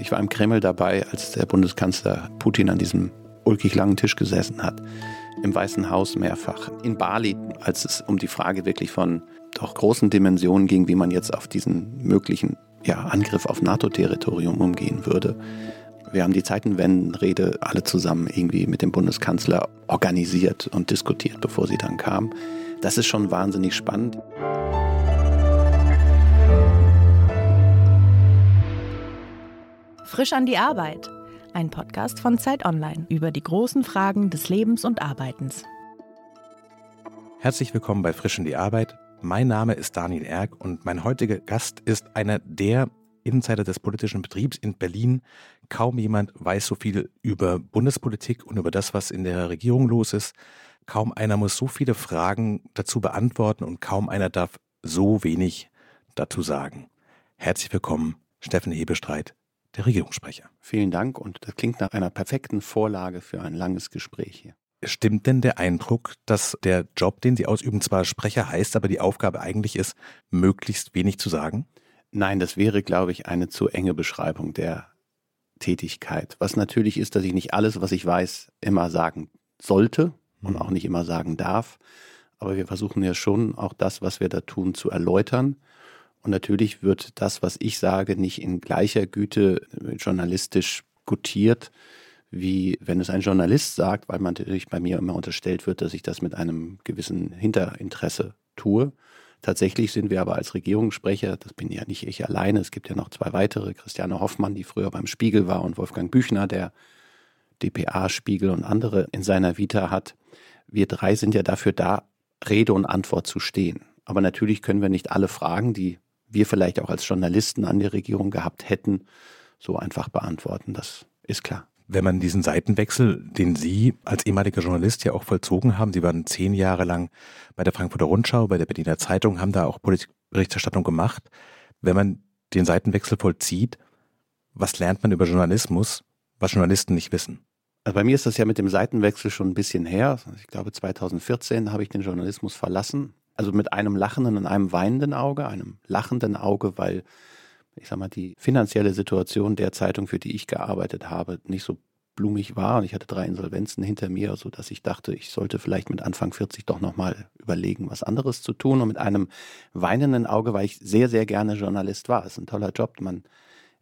Ich war im Kreml dabei, als der Bundeskanzler Putin an diesem ulkig langen Tisch gesessen hat. Im Weißen Haus mehrfach. In Bali, als es um die Frage wirklich von doch großen Dimensionen ging, wie man jetzt auf diesen möglichen ja, Angriff auf NATO-Territorium umgehen würde. Wir haben die Zeitenwendenrede alle zusammen irgendwie mit dem Bundeskanzler organisiert und diskutiert, bevor sie dann kam. Das ist schon wahnsinnig spannend. Frisch an die Arbeit. Ein Podcast von Zeit Online über die großen Fragen des Lebens und Arbeitens. Herzlich willkommen bei Frisch an die Arbeit. Mein Name ist Daniel Erck und mein heutiger Gast ist einer der Insider des politischen Betriebs in Berlin. Kaum jemand weiß so viel über Bundespolitik und über das, was in der Regierung los ist. Kaum einer muss so viele Fragen dazu beantworten und kaum einer darf so wenig dazu sagen. Herzlich willkommen, Steffen Hebestreit, der Regierungssprecher. Vielen Dank und das klingt nach einer perfekten Vorlage für ein langes Gespräch hier. Stimmt denn der Eindruck, dass der Job, den Sie ausüben, zwar Sprecher heißt, aber die Aufgabe eigentlich ist, möglichst wenig zu sagen? Nein, das wäre, glaube ich, eine zu enge Beschreibung der Tätigkeit. Was natürlich ist, dass ich nicht alles, was ich weiß, immer sagen sollte und mhm. auch nicht immer sagen darf. Aber wir versuchen ja schon auch das, was wir da tun, zu erläutern und natürlich wird das, was ich sage, nicht in gleicher Güte äh, journalistisch gutiert, wie wenn es ein Journalist sagt, weil man natürlich bei mir immer unterstellt wird, dass ich das mit einem gewissen Hinterinteresse tue. Tatsächlich sind wir aber als Regierungssprecher, das bin ja nicht ich alleine, es gibt ja noch zwei weitere, Christiane Hoffmann, die früher beim Spiegel war, und Wolfgang Büchner, der DPA-Spiegel und andere in seiner Vita hat. Wir drei sind ja dafür da, Rede und Antwort zu stehen. Aber natürlich können wir nicht alle Fragen, die wir vielleicht auch als Journalisten an die Regierung gehabt hätten, so einfach beantworten. Das ist klar. Wenn man diesen Seitenwechsel, den Sie als ehemaliger Journalist ja auch vollzogen haben, Sie waren zehn Jahre lang bei der Frankfurter Rundschau, bei der Berliner Zeitung, haben da auch Politikberichterstattung gemacht. Wenn man den Seitenwechsel vollzieht, was lernt man über Journalismus, was Journalisten nicht wissen? Also bei mir ist das ja mit dem Seitenwechsel schon ein bisschen her. Ich glaube, 2014 habe ich den Journalismus verlassen also mit einem lachenden und einem weinenden Auge, einem lachenden Auge, weil ich sag mal, die finanzielle Situation der Zeitung, für die ich gearbeitet habe, nicht so blumig war und ich hatte drei Insolvenzen hinter mir, so dass ich dachte, ich sollte vielleicht mit Anfang 40 doch nochmal überlegen, was anderes zu tun. Und mit einem weinenden Auge, weil ich sehr, sehr gerne Journalist war. Es ist ein toller Job. Man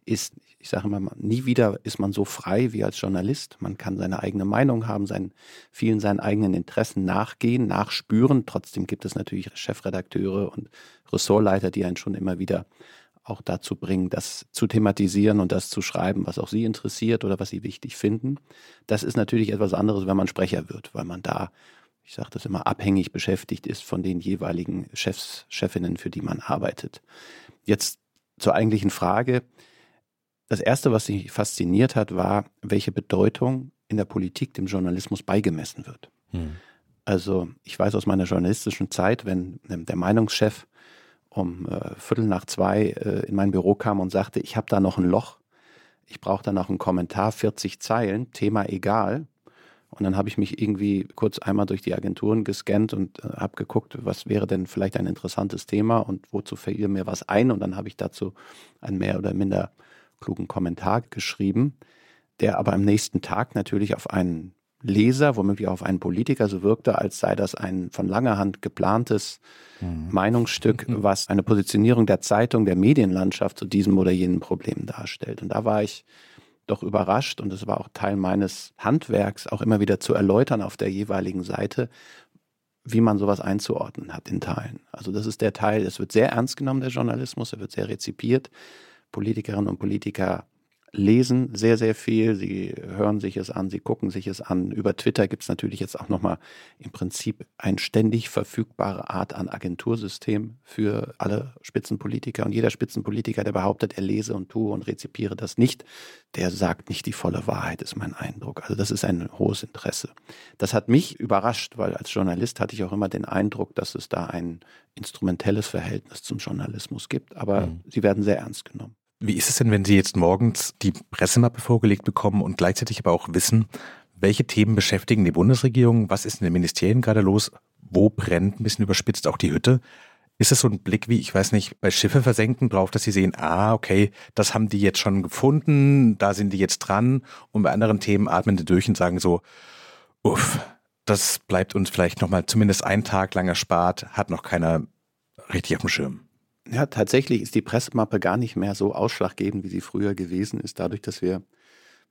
ist, ich sage immer, nie wieder ist man so frei wie als Journalist. Man kann seine eigene Meinung haben, seinen, vielen seinen eigenen Interessen nachgehen, nachspüren. Trotzdem gibt es natürlich Chefredakteure und Ressortleiter, die einen schon immer wieder auch dazu bringen, das zu thematisieren und das zu schreiben, was auch Sie interessiert oder was Sie wichtig finden. Das ist natürlich etwas anderes, wenn man Sprecher wird, weil man da, ich sage das immer, abhängig beschäftigt ist von den jeweiligen Chefs, Chefinnen, für die man arbeitet. Jetzt zur eigentlichen Frage. Das Erste, was mich fasziniert hat, war, welche Bedeutung in der Politik dem Journalismus beigemessen wird. Hm. Also ich weiß aus meiner journalistischen Zeit, wenn der Meinungschef um äh, Viertel nach zwei äh, in mein Büro kam und sagte, ich habe da noch ein Loch, ich brauche da noch einen Kommentar, 40 Zeilen, Thema egal. Und dann habe ich mich irgendwie kurz einmal durch die Agenturen gescannt und äh, habe geguckt, was wäre denn vielleicht ein interessantes Thema und wozu fiel mir was ein. Und dann habe ich dazu ein mehr oder minder klugen Kommentar geschrieben, der aber am nächsten Tag natürlich auf einen Leser, womöglich auch auf einen Politiker so wirkte, als sei das ein von langer Hand geplantes mhm. Meinungsstück, mhm. was eine Positionierung der Zeitung, der Medienlandschaft zu diesem oder jenem Problem darstellt. Und da war ich doch überrascht und es war auch Teil meines Handwerks, auch immer wieder zu erläutern auf der jeweiligen Seite, wie man sowas einzuordnen hat in Teilen. Also das ist der Teil, es wird sehr ernst genommen, der Journalismus, er wird sehr rezipiert. Politikerinnen und Politiker lesen sehr, sehr viel. Sie hören sich es an, sie gucken sich es an. Über Twitter gibt es natürlich jetzt auch nochmal im Prinzip ein ständig verfügbare Art an Agentursystem für alle Spitzenpolitiker. Und jeder Spitzenpolitiker, der behauptet, er lese und tue und rezipiere das nicht, der sagt nicht die volle Wahrheit, ist mein Eindruck. Also das ist ein hohes Interesse. Das hat mich überrascht, weil als Journalist hatte ich auch immer den Eindruck, dass es da ein instrumentelles Verhältnis zum Journalismus gibt. Aber mhm. sie werden sehr ernst genommen. Wie ist es denn, wenn Sie jetzt morgens die Pressemappe vorgelegt bekommen und gleichzeitig aber auch wissen, welche Themen beschäftigen die Bundesregierung? Was ist in den Ministerien gerade los? Wo brennt ein bisschen überspitzt auch die Hütte? Ist es so ein Blick wie, ich weiß nicht, bei Schiffe versenken drauf, dass sie sehen, ah, okay, das haben die jetzt schon gefunden, da sind die jetzt dran und bei anderen Themen atmen die durch und sagen so, uff, das bleibt uns vielleicht nochmal zumindest einen Tag lang erspart, hat noch keiner richtig auf dem Schirm. Ja, tatsächlich ist die Pressemappe gar nicht mehr so ausschlaggebend, wie sie früher gewesen ist, dadurch, dass wir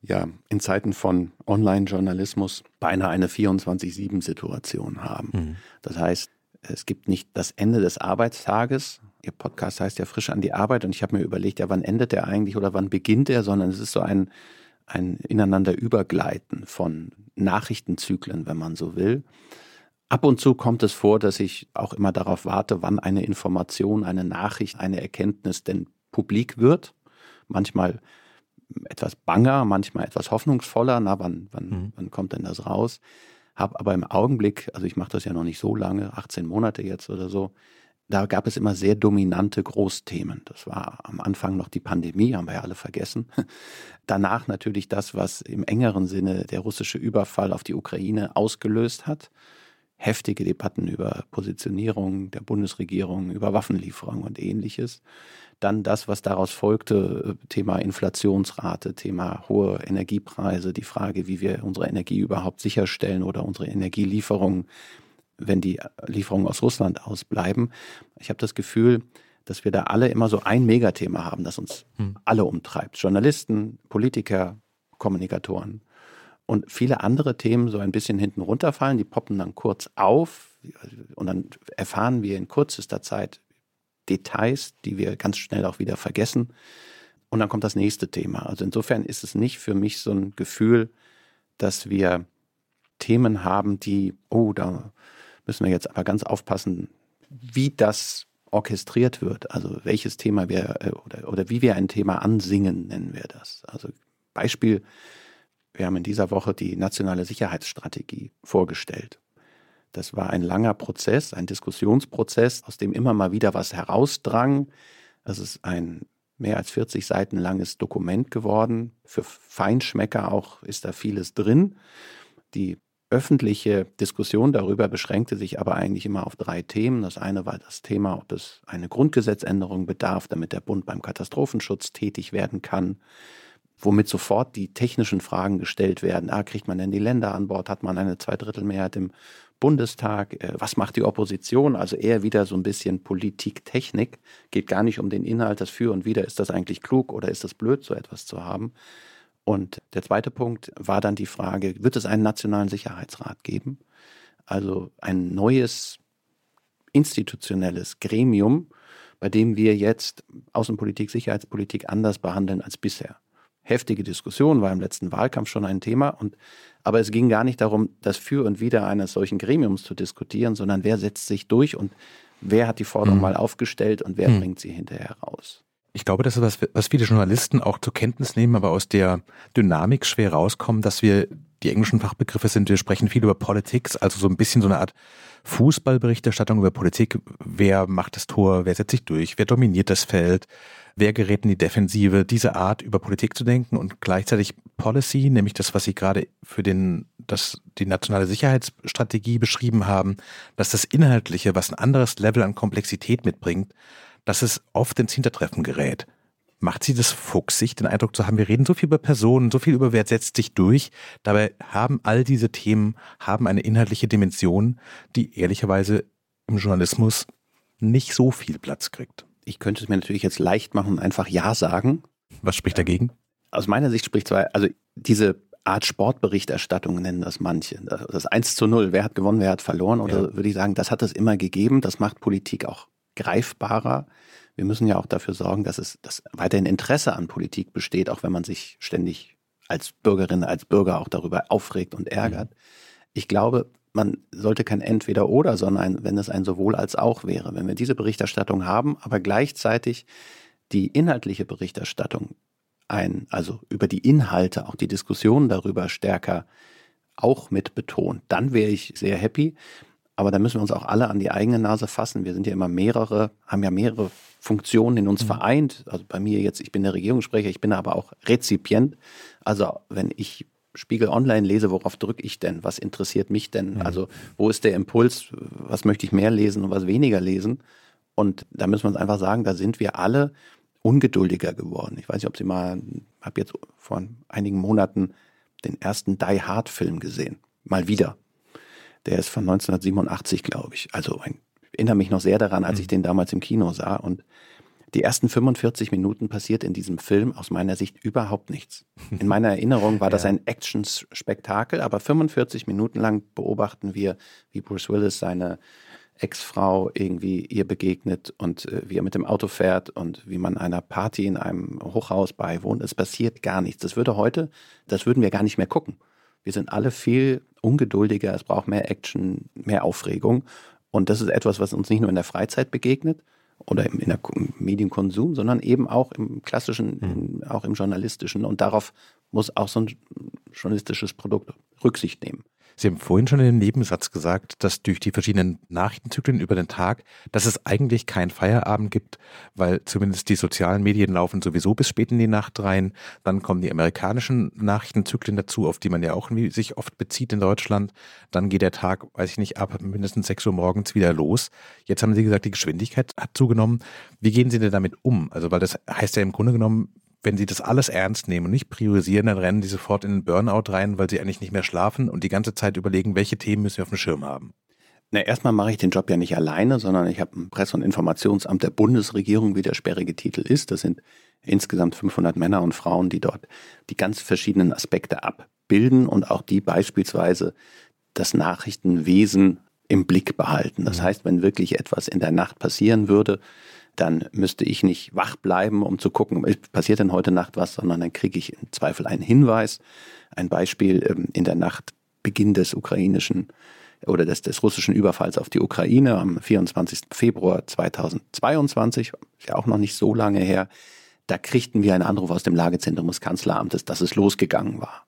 ja in Zeiten von Online-Journalismus beinahe eine 24-7-Situation haben. Mhm. Das heißt, es gibt nicht das Ende des Arbeitstages. Ihr Podcast heißt ja frisch an die Arbeit und ich habe mir überlegt, ja, wann endet der eigentlich oder wann beginnt er, sondern es ist so ein, ein ineinander übergleiten von Nachrichtenzyklen, wenn man so will. Ab und zu kommt es vor, dass ich auch immer darauf warte, wann eine Information, eine Nachricht, eine Erkenntnis denn publik wird. Manchmal etwas banger, manchmal etwas hoffnungsvoller. Na, wann, wann, mhm. wann kommt denn das raus? Hab aber im Augenblick, also ich mache das ja noch nicht so lange, 18 Monate jetzt oder so, da gab es immer sehr dominante Großthemen. Das war am Anfang noch die Pandemie, haben wir ja alle vergessen. Danach natürlich das, was im engeren Sinne der russische Überfall auf die Ukraine ausgelöst hat. Heftige Debatten über Positionierung der Bundesregierung, über Waffenlieferungen und ähnliches. Dann das, was daraus folgte, äh, Thema Inflationsrate, Thema hohe Energiepreise, die Frage, wie wir unsere Energie überhaupt sicherstellen oder unsere Energielieferungen, wenn die Lieferungen aus Russland ausbleiben. Ich habe das Gefühl, dass wir da alle immer so ein Megathema haben, das uns hm. alle umtreibt. Journalisten, Politiker, Kommunikatoren. Und viele andere Themen so ein bisschen hinten runterfallen, die poppen dann kurz auf und dann erfahren wir in kürzester Zeit Details, die wir ganz schnell auch wieder vergessen. Und dann kommt das nächste Thema. Also insofern ist es nicht für mich so ein Gefühl, dass wir Themen haben, die, oh, da müssen wir jetzt aber ganz aufpassen, wie das orchestriert wird. Also welches Thema wir äh, oder, oder wie wir ein Thema ansingen, nennen wir das. Also Beispiel, wir haben in dieser Woche die nationale Sicherheitsstrategie vorgestellt. Das war ein langer Prozess, ein Diskussionsprozess, aus dem immer mal wieder was herausdrang. Das ist ein mehr als 40 Seiten langes Dokument geworden. Für Feinschmecker auch ist da vieles drin. Die öffentliche Diskussion darüber beschränkte sich aber eigentlich immer auf drei Themen. Das eine war das Thema, ob es eine Grundgesetzänderung bedarf, damit der Bund beim Katastrophenschutz tätig werden kann womit sofort die technischen Fragen gestellt werden. Ah, kriegt man denn die Länder an Bord? Hat man eine Zweidrittelmehrheit im Bundestag? Äh, was macht die Opposition? Also eher wieder so ein bisschen Politik-Technik. Geht gar nicht um den Inhalt, das Für und Wider. Ist das eigentlich klug oder ist das blöd, so etwas zu haben? Und der zweite Punkt war dann die Frage, wird es einen nationalen Sicherheitsrat geben? Also ein neues institutionelles Gremium, bei dem wir jetzt Außenpolitik, Sicherheitspolitik anders behandeln als bisher heftige Diskussion, war im letzten Wahlkampf schon ein Thema. Und, aber es ging gar nicht darum, das Für und Wider eines solchen Gremiums zu diskutieren, sondern wer setzt sich durch und wer hat die Forderung mhm. mal aufgestellt und wer mhm. bringt sie hinterher raus. Ich glaube, das ist was, was viele Journalisten auch zur Kenntnis nehmen, aber aus der Dynamik schwer rauskommen, dass wir, die englischen Fachbegriffe sind, wir sprechen viel über Politics, also so ein bisschen so eine Art Fußballberichterstattung über Politik. Wer macht das Tor? Wer setzt sich durch? Wer dominiert das Feld? Wer gerät in die Defensive, diese Art über Politik zu denken und gleichzeitig Policy, nämlich das, was Sie gerade für den, das, die nationale Sicherheitsstrategie beschrieben haben, dass das Inhaltliche, was ein anderes Level an Komplexität mitbringt, dass es oft ins Hintertreffen gerät. Macht Sie das fuchsig, den Eindruck zu haben, wir reden so viel über Personen, so viel über wer setzt sich durch, dabei haben all diese Themen, haben eine inhaltliche Dimension, die ehrlicherweise im Journalismus nicht so viel Platz kriegt ich könnte es mir natürlich jetzt leicht machen und einfach Ja sagen. Was spricht dagegen? Aus meiner Sicht spricht zwar, also diese Art Sportberichterstattung nennen das manche. Das 1 zu 0, wer hat gewonnen, wer hat verloren? Oder ja. würde ich sagen, das hat es immer gegeben. Das macht Politik auch greifbarer. Wir müssen ja auch dafür sorgen, dass es dass weiterhin Interesse an Politik besteht, auch wenn man sich ständig als Bürgerin, als Bürger auch darüber aufregt und ärgert. Mhm. Ich glaube, man sollte kein Entweder-Oder, sondern ein, wenn es ein sowohl als auch wäre. Wenn wir diese Berichterstattung haben, aber gleichzeitig die inhaltliche Berichterstattung ein, also über die Inhalte, auch die Diskussion darüber stärker auch mit betont, dann wäre ich sehr happy. Aber da müssen wir uns auch alle an die eigene Nase fassen. Wir sind ja immer mehrere, haben ja mehrere Funktionen in uns mhm. vereint. Also bei mir jetzt, ich bin der Regierungssprecher, ich bin aber auch Rezipient. Also wenn ich Spiegel Online lese, worauf drücke ich denn? Was interessiert mich denn? Mhm. Also wo ist der Impuls? Was möchte ich mehr lesen und was weniger lesen? Und da müssen wir uns einfach sagen, da sind wir alle ungeduldiger geworden. Ich weiß nicht, ob Sie mal, habe jetzt vor einigen Monaten den ersten Die Hard Film gesehen. Mal wieder. Der ist von 1987, glaube ich. Also ich erinnere mich noch sehr daran, als ich mhm. den damals im Kino sah. Und die ersten 45 Minuten passiert in diesem Film aus meiner Sicht überhaupt nichts. In meiner Erinnerung war das ja. ein Action-Spektakel, aber 45 Minuten lang beobachten wir, wie Bruce Willis seine Ex-Frau irgendwie ihr begegnet und äh, wie er mit dem Auto fährt und wie man einer Party in einem Hochhaus beiwohnt. Es passiert gar nichts. Das würde heute, das würden wir gar nicht mehr gucken. Wir sind alle viel ungeduldiger, es braucht mehr Action, mehr Aufregung. Und das ist etwas, was uns nicht nur in der Freizeit begegnet oder im, in der Medienkonsum, sondern eben auch im klassischen, mhm. auch im journalistischen. Und darauf muss auch so ein journalistisches Produkt Rücksicht nehmen. Sie haben vorhin schon in dem Nebensatz gesagt, dass durch die verschiedenen Nachrichtenzyklen über den Tag, dass es eigentlich keinen Feierabend gibt, weil zumindest die sozialen Medien laufen sowieso bis spät in die Nacht rein. Dann kommen die amerikanischen Nachrichtenzyklen dazu, auf die man ja auch sich oft bezieht in Deutschland. Dann geht der Tag, weiß ich nicht, ab mindestens 6 Uhr morgens wieder los. Jetzt haben Sie gesagt, die Geschwindigkeit hat zugenommen. Wie gehen Sie denn damit um? Also, weil das heißt ja im Grunde genommen, wenn sie das alles ernst nehmen und nicht priorisieren, dann rennen die sofort in den Burnout rein, weil sie eigentlich nicht mehr schlafen und die ganze Zeit überlegen, welche Themen müssen wir auf dem Schirm haben. Na, erstmal mache ich den Job ja nicht alleine, sondern ich habe ein Presse- und Informationsamt der Bundesregierung, wie der sperrige Titel ist. Das sind insgesamt 500 Männer und Frauen, die dort die ganz verschiedenen Aspekte abbilden und auch die beispielsweise das Nachrichtenwesen im Blick behalten. Das mhm. heißt, wenn wirklich etwas in der Nacht passieren würde, dann müsste ich nicht wach bleiben, um zu gucken, passiert denn heute Nacht was, sondern dann kriege ich im Zweifel einen Hinweis. Ein Beispiel ähm, in der Nacht Beginn des ukrainischen oder des, des russischen Überfalls auf die Ukraine am 24. Februar 2022, ist ja auch noch nicht so lange her, da kriegten wir einen Anruf aus dem Lagezentrum des Kanzleramtes, dass es losgegangen war.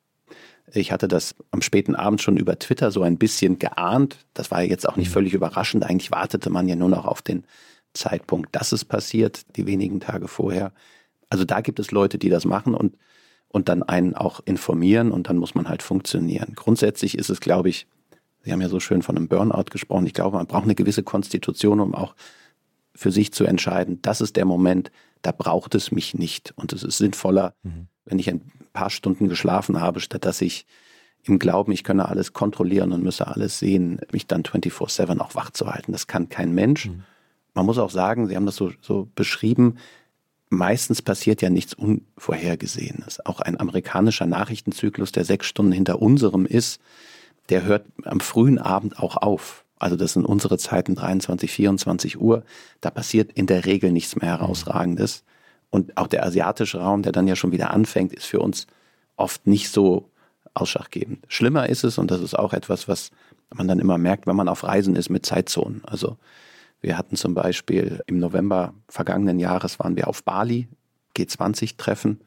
Ich hatte das am späten Abend schon über Twitter so ein bisschen geahnt. Das war jetzt auch nicht mhm. völlig überraschend. Eigentlich wartete man ja nur noch auf den Zeitpunkt, dass es passiert, die wenigen Tage vorher. Also da gibt es Leute, die das machen und, und dann einen auch informieren und dann muss man halt funktionieren. Grundsätzlich ist es, glaube ich, Sie haben ja so schön von einem Burnout gesprochen. Ich glaube, man braucht eine gewisse Konstitution, um auch für sich zu entscheiden, das ist der Moment, da braucht es mich nicht. Und es ist sinnvoller, mhm. Wenn ich ein paar Stunden geschlafen habe, statt dass ich im Glauben, ich könne alles kontrollieren und müsse alles sehen, mich dann 24-7 auch wach zu halten. Das kann kein Mensch. Mhm man muss auch sagen, Sie haben das so, so beschrieben, meistens passiert ja nichts Unvorhergesehenes. Auch ein amerikanischer Nachrichtenzyklus, der sechs Stunden hinter unserem ist, der hört am frühen Abend auch auf. Also das sind unsere Zeiten 23, 24 Uhr. Da passiert in der Regel nichts mehr Herausragendes. Und auch der asiatische Raum, der dann ja schon wieder anfängt, ist für uns oft nicht so ausschlaggebend. Schlimmer ist es, und das ist auch etwas, was man dann immer merkt, wenn man auf Reisen ist mit Zeitzonen. Also wir hatten zum Beispiel im November vergangenen Jahres waren wir auf Bali, G20-Treffen.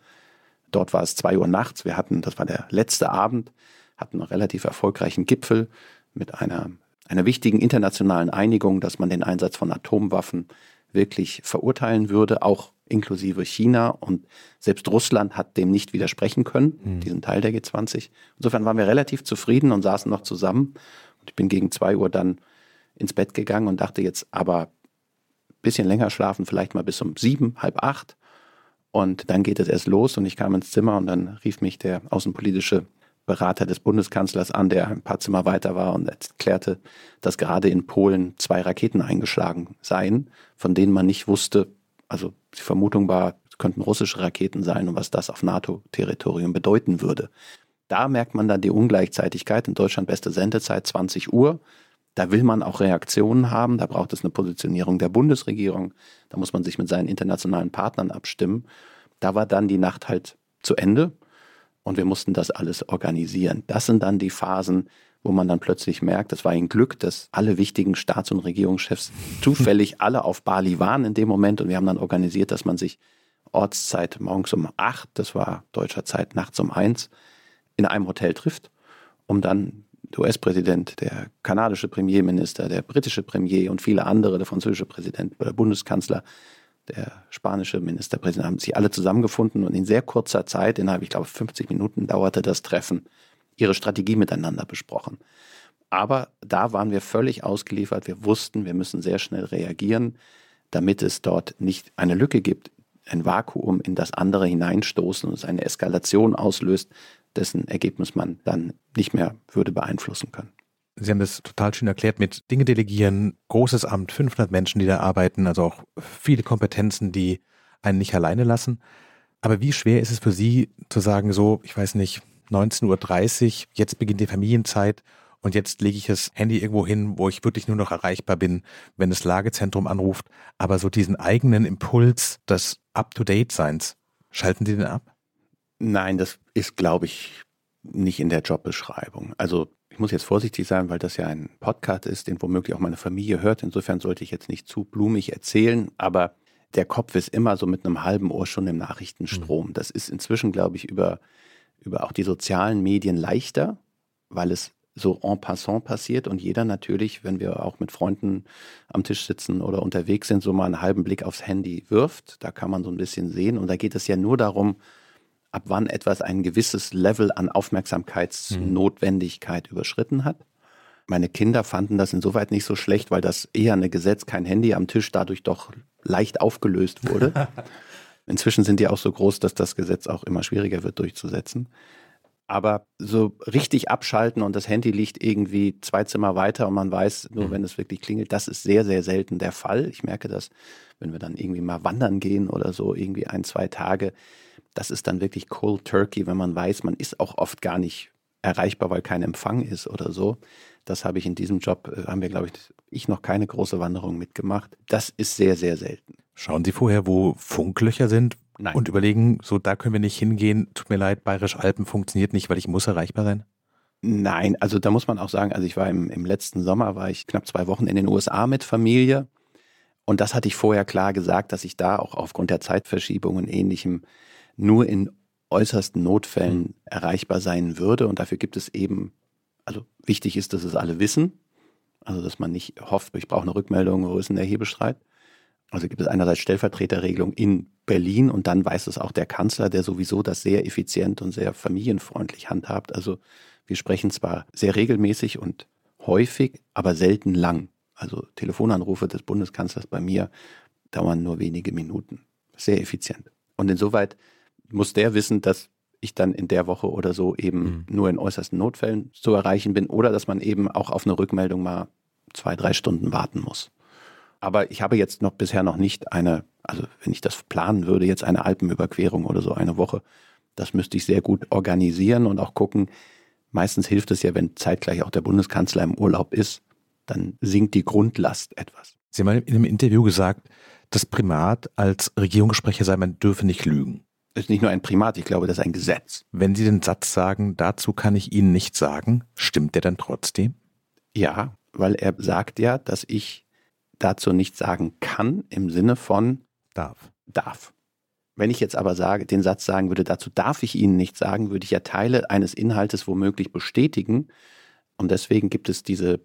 Dort war es zwei Uhr nachts. Wir hatten, das war der letzte Abend, hatten einen relativ erfolgreichen Gipfel mit einer, einer wichtigen internationalen Einigung, dass man den Einsatz von Atomwaffen wirklich verurteilen würde, auch inklusive China. Und selbst Russland hat dem nicht widersprechen können, mhm. diesen Teil der G20. Insofern waren wir relativ zufrieden und saßen noch zusammen. Und ich bin gegen zwei Uhr dann ins Bett gegangen und dachte jetzt aber ein bisschen länger schlafen, vielleicht mal bis um sieben, halb acht. Und dann geht es erst los und ich kam ins Zimmer und dann rief mich der außenpolitische Berater des Bundeskanzlers an, der ein paar Zimmer weiter war und erklärte, dass gerade in Polen zwei Raketen eingeschlagen seien, von denen man nicht wusste, also die Vermutung war, es könnten russische Raketen sein und was das auf NATO-Territorium bedeuten würde. Da merkt man dann die Ungleichzeitigkeit. In Deutschland beste Sendezeit 20 Uhr. Da will man auch Reaktionen haben, da braucht es eine Positionierung der Bundesregierung, da muss man sich mit seinen internationalen Partnern abstimmen. Da war dann die Nacht halt zu Ende und wir mussten das alles organisieren. Das sind dann die Phasen, wo man dann plötzlich merkt, das war ein Glück, dass alle wichtigen Staats- und Regierungschefs zufällig alle auf Bali waren in dem Moment. Und wir haben dann organisiert, dass man sich Ortszeit morgens um acht, das war deutscher Zeit nachts um eins, in einem Hotel trifft, um dann der US-Präsident, der kanadische Premierminister, der britische Premier und viele andere, der französische Präsident, der Bundeskanzler, der spanische Ministerpräsident haben sich alle zusammengefunden. Und in sehr kurzer Zeit, innerhalb, ich glaube, 50 Minuten dauerte das Treffen, ihre Strategie miteinander besprochen. Aber da waren wir völlig ausgeliefert. Wir wussten, wir müssen sehr schnell reagieren. damit es dort nicht eine Lücke gibt, ein Vakuum in das andere hineinstoßen und es eine Eskalation auslöst, dessen Ergebnis man dann nicht mehr würde beeinflussen können. Sie haben das total schön erklärt mit Dinge delegieren, großes Amt, 500 Menschen, die da arbeiten, also auch viele Kompetenzen, die einen nicht alleine lassen. Aber wie schwer ist es für Sie zu sagen, so, ich weiß nicht, 19.30 Uhr, jetzt beginnt die Familienzeit und jetzt lege ich das Handy irgendwo hin, wo ich wirklich nur noch erreichbar bin, wenn das Lagezentrum anruft. Aber so diesen eigenen Impuls des Up-to-Date-Seins, schalten Sie den ab? Nein, das ist, glaube ich, nicht in der Jobbeschreibung. Also ich muss jetzt vorsichtig sein, weil das ja ein Podcast ist, den womöglich auch meine Familie hört. Insofern sollte ich jetzt nicht zu blumig erzählen, aber der Kopf ist immer so mit einem halben Ohr schon im Nachrichtenstrom. Mhm. Das ist inzwischen, glaube ich, über, über auch die sozialen Medien leichter, weil es so en passant passiert und jeder natürlich, wenn wir auch mit Freunden am Tisch sitzen oder unterwegs sind, so mal einen halben Blick aufs Handy wirft. Da kann man so ein bisschen sehen. Und da geht es ja nur darum, ab wann etwas ein gewisses Level an Aufmerksamkeitsnotwendigkeit mhm. überschritten hat. Meine Kinder fanden das insoweit nicht so schlecht, weil das eher eine Gesetz, kein Handy am Tisch dadurch doch leicht aufgelöst wurde. Inzwischen sind die auch so groß, dass das Gesetz auch immer schwieriger wird durchzusetzen. Aber so richtig abschalten und das Handy liegt irgendwie zwei Zimmer weiter und man weiß nur, mhm. wenn es wirklich klingelt, das ist sehr, sehr selten der Fall. Ich merke das, wenn wir dann irgendwie mal wandern gehen oder so, irgendwie ein, zwei Tage. Das ist dann wirklich Cold Turkey, wenn man weiß, man ist auch oft gar nicht erreichbar, weil kein Empfang ist oder so. Das habe ich in diesem Job, äh, haben wir, glaube ich, ich noch keine große Wanderung mitgemacht. Das ist sehr, sehr selten. Schauen Sie vorher, wo Funklöcher sind Nein. und überlegen, so da können wir nicht hingehen. Tut mir leid, Bayerisch Alpen funktioniert nicht, weil ich muss erreichbar sein? Nein, also da muss man auch sagen, also ich war im, im letzten Sommer, war ich knapp zwei Wochen in den USA mit Familie. Und das hatte ich vorher klar gesagt, dass ich da auch aufgrund der Zeitverschiebung und ähnlichem nur in äußersten Notfällen mhm. erreichbar sein würde. Und dafür gibt es eben wichtig ist, dass es alle wissen. Also dass man nicht hofft, ich brauche eine Rückmeldung, wo ist denn der Hebestreit? Also gibt es einerseits Stellvertreterregelung in Berlin und dann weiß es auch der Kanzler, der sowieso das sehr effizient und sehr familienfreundlich handhabt. Also wir sprechen zwar sehr regelmäßig und häufig, aber selten lang. Also Telefonanrufe des Bundeskanzlers bei mir dauern nur wenige Minuten. Sehr effizient. Und insoweit muss der wissen, dass ich dann in der Woche oder so eben mhm. nur in äußersten Notfällen zu erreichen bin oder dass man eben auch auf eine Rückmeldung mal zwei, drei Stunden warten muss. Aber ich habe jetzt noch bisher noch nicht eine, also wenn ich das planen würde, jetzt eine Alpenüberquerung oder so eine Woche. Das müsste ich sehr gut organisieren und auch gucken. Meistens hilft es ja, wenn zeitgleich auch der Bundeskanzler im Urlaub ist, dann sinkt die Grundlast etwas. Sie haben in einem Interview gesagt, das Primat als Regierungssprecher sei, man dürfe nicht lügen ist nicht nur ein Primat, ich glaube, das ist ein Gesetz. Wenn Sie den Satz sagen, dazu kann ich Ihnen nichts sagen, stimmt der dann trotzdem? Ja, weil er sagt ja, dass ich dazu nichts sagen kann im Sinne von darf. Darf. Wenn ich jetzt aber sage, den Satz sagen würde, dazu darf ich Ihnen nichts sagen, würde ich ja Teile eines Inhaltes womöglich bestätigen. Und deswegen gibt es diese,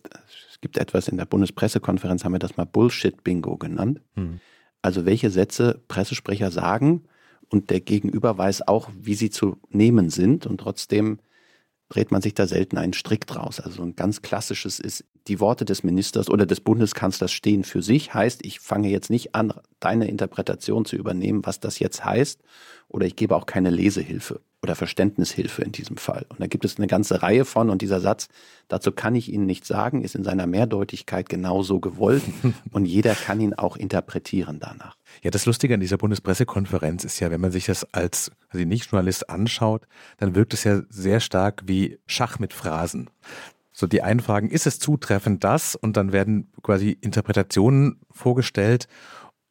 es gibt etwas in der Bundespressekonferenz, haben wir das mal Bullshit-Bingo genannt. Hm. Also welche Sätze Pressesprecher sagen, und der Gegenüber weiß auch, wie sie zu nehmen sind und trotzdem dreht man sich da selten einen Strick draus. Also ein ganz klassisches ist, die Worte des Ministers oder des Bundeskanzlers stehen für sich, heißt, ich fange jetzt nicht an, deine Interpretation zu übernehmen, was das jetzt heißt, oder ich gebe auch keine Lesehilfe oder Verständnishilfe in diesem Fall. Und da gibt es eine ganze Reihe von und dieser Satz, dazu kann ich Ihnen nichts sagen, ist in seiner Mehrdeutigkeit genauso gewollt und jeder kann ihn auch interpretieren danach. Ja, das Lustige an dieser Bundespressekonferenz ist ja, wenn man sich das als also Nicht-Journalist anschaut, dann wirkt es ja sehr stark wie Schach mit Phrasen. So die einen fragen, ist es zutreffend das? Und dann werden quasi Interpretationen vorgestellt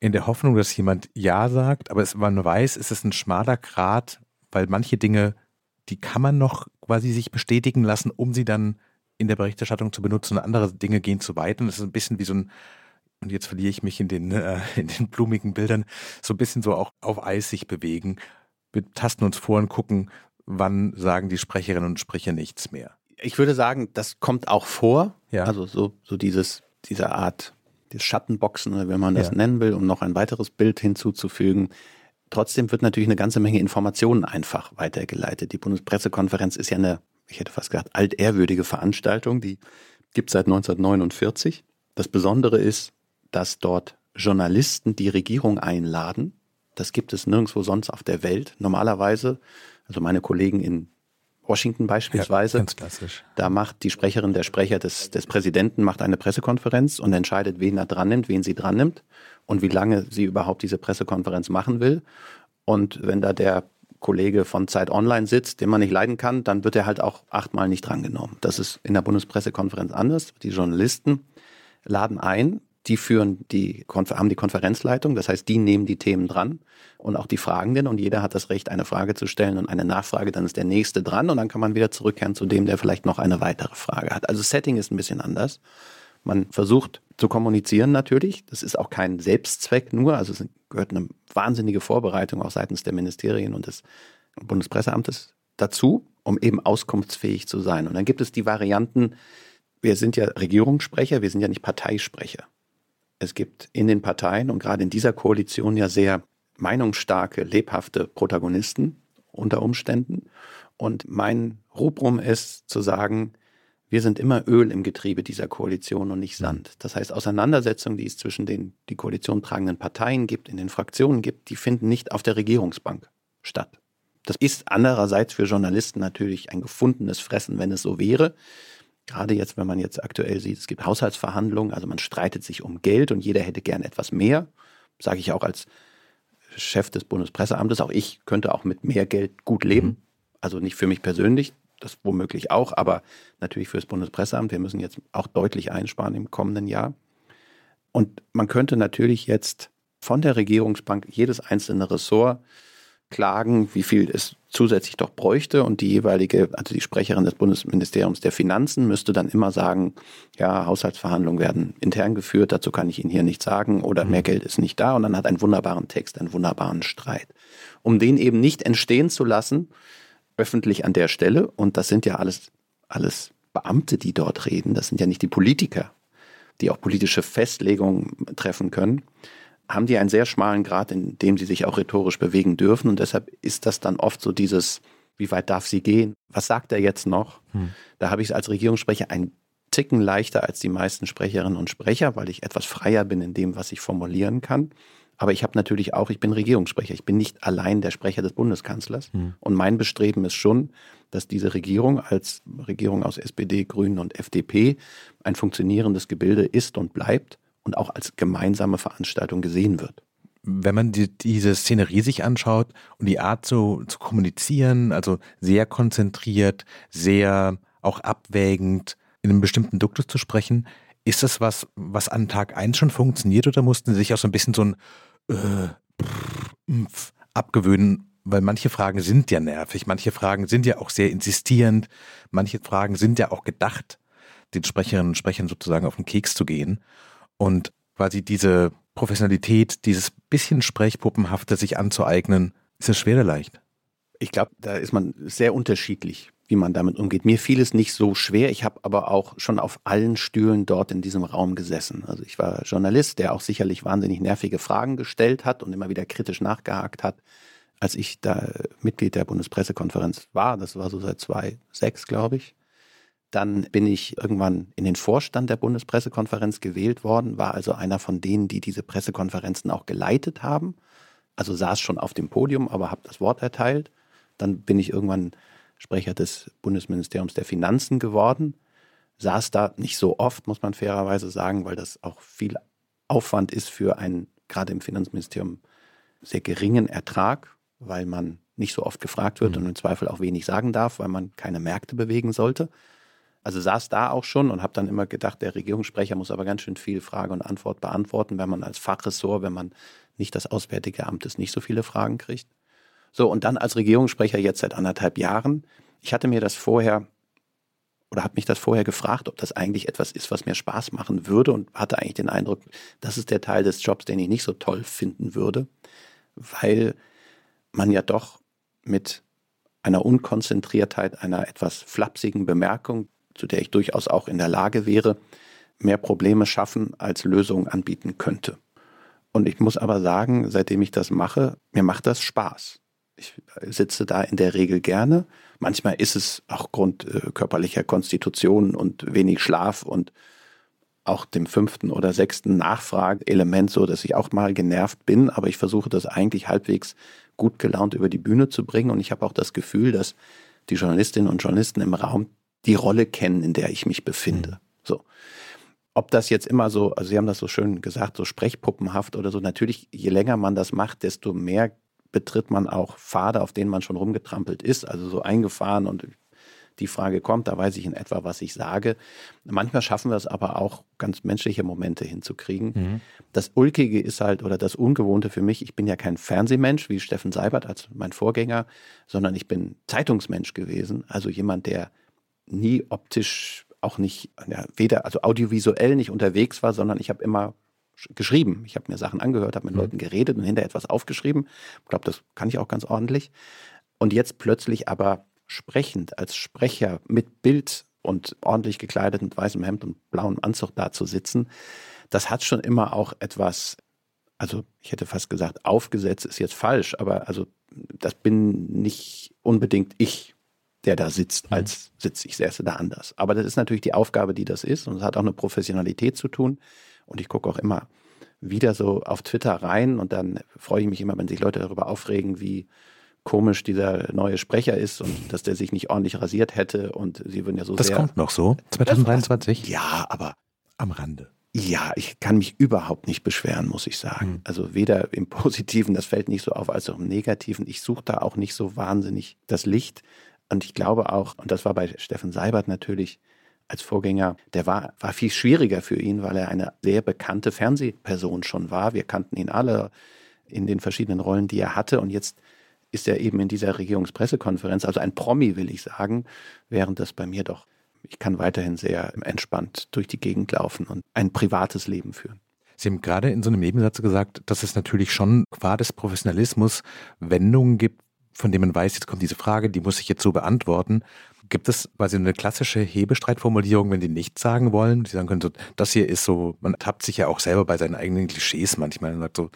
in der Hoffnung, dass jemand Ja sagt, aber es, man weiß, es ist ein schmaler Grat, weil manche Dinge, die kann man noch quasi sich bestätigen lassen, um sie dann in der Berichterstattung zu benutzen. Und andere Dinge gehen zu weit. Und es ist ein bisschen wie so ein und jetzt verliere ich mich in den, äh, in den blumigen Bildern, so ein bisschen so auch auf Eis sich bewegen. Wir tasten uns vor und gucken, wann sagen die Sprecherinnen und Sprecher nichts mehr. Ich würde sagen, das kommt auch vor. Ja. Also so, so dieses, diese Art des Schattenboxen, wenn man das ja. nennen will, um noch ein weiteres Bild hinzuzufügen. Trotzdem wird natürlich eine ganze Menge Informationen einfach weitergeleitet. Die Bundespressekonferenz ist ja eine, ich hätte fast gesagt, altehrwürdige Veranstaltung, die gibt es seit 1949. Das Besondere ist, dass dort Journalisten die Regierung einladen. Das gibt es nirgendwo sonst auf der Welt. Normalerweise, also meine Kollegen in Washington beispielsweise, ja, ganz klassisch. da macht die Sprecherin der Sprecher des, des Präsidenten macht eine Pressekonferenz und entscheidet, wen er dran nimmt, wen sie dran nimmt und wie lange sie überhaupt diese Pressekonferenz machen will. Und wenn da der Kollege von Zeit Online sitzt, den man nicht leiden kann, dann wird er halt auch achtmal nicht drangenommen. Das ist in der Bundespressekonferenz anders. Die Journalisten laden ein, die führen die, haben die Konferenzleitung, das heißt, die nehmen die Themen dran und auch die Fragenden und jeder hat das Recht, eine Frage zu stellen und eine Nachfrage, dann ist der Nächste dran und dann kann man wieder zurückkehren zu dem, der vielleicht noch eine weitere Frage hat. Also Setting ist ein bisschen anders. Man versucht zu kommunizieren natürlich. Das ist auch kein Selbstzweck nur. Also es gehört eine wahnsinnige Vorbereitung auch seitens der Ministerien und des Bundespresseamtes dazu, um eben auskunftsfähig zu sein. Und dann gibt es die Varianten, wir sind ja Regierungssprecher, wir sind ja nicht Parteisprecher. Es gibt in den Parteien und gerade in dieser Koalition ja sehr meinungsstarke, lebhafte Protagonisten unter Umständen. Und mein Rubrum ist zu sagen, wir sind immer Öl im Getriebe dieser Koalition und nicht Sand. Das heißt, Auseinandersetzungen, die es zwischen den die Koalition tragenden Parteien gibt, in den Fraktionen gibt, die finden nicht auf der Regierungsbank statt. Das ist andererseits für Journalisten natürlich ein gefundenes Fressen, wenn es so wäre. Gerade jetzt, wenn man jetzt aktuell sieht, es gibt Haushaltsverhandlungen, also man streitet sich um Geld und jeder hätte gern etwas mehr. Sage ich auch als Chef des Bundespresseamtes. Auch ich könnte auch mit mehr Geld gut leben. Mhm. Also nicht für mich persönlich, das womöglich auch, aber natürlich für das Bundespresseamt. Wir müssen jetzt auch deutlich einsparen im kommenden Jahr. Und man könnte natürlich jetzt von der Regierungsbank jedes einzelne Ressort klagen, wie viel es zusätzlich doch bräuchte und die jeweilige, also die Sprecherin des Bundesministeriums der Finanzen müsste dann immer sagen, ja, Haushaltsverhandlungen werden intern geführt, dazu kann ich Ihnen hier nichts sagen oder mehr mhm. Geld ist nicht da und dann hat einen wunderbaren Text, einen wunderbaren Streit. Um den eben nicht entstehen zu lassen, öffentlich an der Stelle, und das sind ja alles, alles Beamte, die dort reden, das sind ja nicht die Politiker, die auch politische Festlegungen treffen können, haben die einen sehr schmalen Grad, in dem sie sich auch rhetorisch bewegen dürfen. Und deshalb ist das dann oft so dieses, wie weit darf sie gehen? Was sagt er jetzt noch? Hm. Da habe ich es als Regierungssprecher ein Ticken leichter als die meisten Sprecherinnen und Sprecher, weil ich etwas freier bin in dem, was ich formulieren kann. Aber ich habe natürlich auch, ich bin Regierungssprecher. Ich bin nicht allein der Sprecher des Bundeskanzlers. Mhm. Und mein Bestreben ist schon, dass diese Regierung als Regierung aus SPD, Grünen und FDP ein funktionierendes Gebilde ist und bleibt und auch als gemeinsame Veranstaltung gesehen wird. Wenn man die, diese Szenerie sich anschaut und die Art zu, zu kommunizieren, also sehr konzentriert, sehr auch abwägend, in einem bestimmten Duktus zu sprechen, ist das was, was an Tag 1 schon funktioniert oder mussten Sie sich auch so ein bisschen so ein äh, abgewöhnen, weil manche Fragen sind ja nervig, manche Fragen sind ja auch sehr insistierend, manche Fragen sind ja auch gedacht, den Sprecherinnen und Sprechern sozusagen auf den Keks zu gehen. Und quasi diese Professionalität, dieses bisschen Sprechpuppenhafte sich anzueignen, ist das schwer oder leicht? Ich glaube, da ist man sehr unterschiedlich wie man damit umgeht. Mir fiel es nicht so schwer. Ich habe aber auch schon auf allen Stühlen dort in diesem Raum gesessen. Also ich war Journalist, der auch sicherlich wahnsinnig nervige Fragen gestellt hat und immer wieder kritisch nachgehakt hat. Als ich da Mitglied der Bundespressekonferenz war, das war so seit 2006, glaube ich, dann bin ich irgendwann in den Vorstand der Bundespressekonferenz gewählt worden, war also einer von denen, die diese Pressekonferenzen auch geleitet haben. Also saß schon auf dem Podium, aber habe das Wort erteilt. Dann bin ich irgendwann Sprecher des Bundesministeriums der Finanzen geworden. Saß da nicht so oft, muss man fairerweise sagen, weil das auch viel Aufwand ist für einen, gerade im Finanzministerium, sehr geringen Ertrag, weil man nicht so oft gefragt wird mhm. und im Zweifel auch wenig sagen darf, weil man keine Märkte bewegen sollte. Also saß da auch schon und habe dann immer gedacht, der Regierungssprecher muss aber ganz schön viel Frage und Antwort beantworten, wenn man als Fachressort, wenn man nicht das Auswärtige Amt ist, nicht so viele Fragen kriegt. So, und dann als Regierungssprecher jetzt seit anderthalb Jahren. Ich hatte mir das vorher oder habe mich das vorher gefragt, ob das eigentlich etwas ist, was mir Spaß machen würde und hatte eigentlich den Eindruck, das ist der Teil des Jobs, den ich nicht so toll finden würde, weil man ja doch mit einer Unkonzentriertheit, einer etwas flapsigen Bemerkung, zu der ich durchaus auch in der Lage wäre, mehr Probleme schaffen, als Lösungen anbieten könnte. Und ich muss aber sagen, seitdem ich das mache, mir macht das Spaß. Ich sitze da in der Regel gerne. Manchmal ist es auch Grund äh, körperlicher Konstitution und wenig Schlaf und auch dem fünften oder sechsten Nachfrageelement so, dass ich auch mal genervt bin, aber ich versuche das eigentlich halbwegs gut gelaunt über die Bühne zu bringen und ich habe auch das Gefühl, dass die Journalistinnen und Journalisten im Raum die Rolle kennen, in der ich mich befinde. Mhm. So. Ob das jetzt immer so, also Sie haben das so schön gesagt, so sprechpuppenhaft oder so, natürlich, je länger man das macht, desto mehr betritt man auch Pfade, auf denen man schon rumgetrampelt ist, also so eingefahren und die Frage kommt, da weiß ich in etwa, was ich sage. Manchmal schaffen wir es aber auch, ganz menschliche Momente hinzukriegen. Mhm. Das Ulkige ist halt, oder das Ungewohnte für mich, ich bin ja kein Fernsehmensch wie Steffen Seibert als mein Vorgänger, sondern ich bin Zeitungsmensch gewesen, also jemand, der nie optisch auch nicht, ja, weder, also audiovisuell nicht unterwegs war, sondern ich habe immer geschrieben. Ich habe mir Sachen angehört, habe mit mhm. Leuten geredet und hinterher etwas aufgeschrieben. Ich glaube, das kann ich auch ganz ordentlich. Und jetzt plötzlich aber sprechend als Sprecher mit Bild und ordentlich gekleidet mit weißem Hemd und blauem Anzug da zu sitzen, das hat schon immer auch etwas, also ich hätte fast gesagt, aufgesetzt ist jetzt falsch, aber also das bin nicht unbedingt ich, der da sitzt, mhm. als sitze ich, säße da anders. Aber das ist natürlich die Aufgabe, die das ist und es hat auch eine Professionalität zu tun. Und ich gucke auch immer wieder so auf Twitter rein und dann freue ich mich immer, wenn sich Leute darüber aufregen, wie komisch dieser neue Sprecher ist und dass der sich nicht ordentlich rasiert hätte und sie würden ja so das sehr... Das kommt noch so, 2023? Ja, aber... Am Rande. Ja, ich kann mich überhaupt nicht beschweren, muss ich sagen. Hm. Also weder im Positiven, das fällt nicht so auf, als auch im Negativen. Ich suche da auch nicht so wahnsinnig das Licht. Und ich glaube auch, und das war bei Steffen Seibert natürlich als Vorgänger, der war, war viel schwieriger für ihn, weil er eine sehr bekannte Fernsehperson schon war. Wir kannten ihn alle in den verschiedenen Rollen, die er hatte. Und jetzt ist er eben in dieser Regierungspressekonferenz, also ein Promi, will ich sagen, während das bei mir doch, ich kann weiterhin sehr entspannt durch die Gegend laufen und ein privates Leben führen. Sie haben gerade in so einem Nebensatz gesagt, dass es natürlich schon qua des Professionalismus Wendungen gibt, von denen man weiß, jetzt kommt diese Frage, die muss ich jetzt so beantworten. Gibt es quasi eine klassische Hebestreitformulierung, wenn die nichts sagen wollen? Die sagen können so, das hier ist so, man tappt sich ja auch selber bei seinen eigenen Klischees manchmal und sagt so,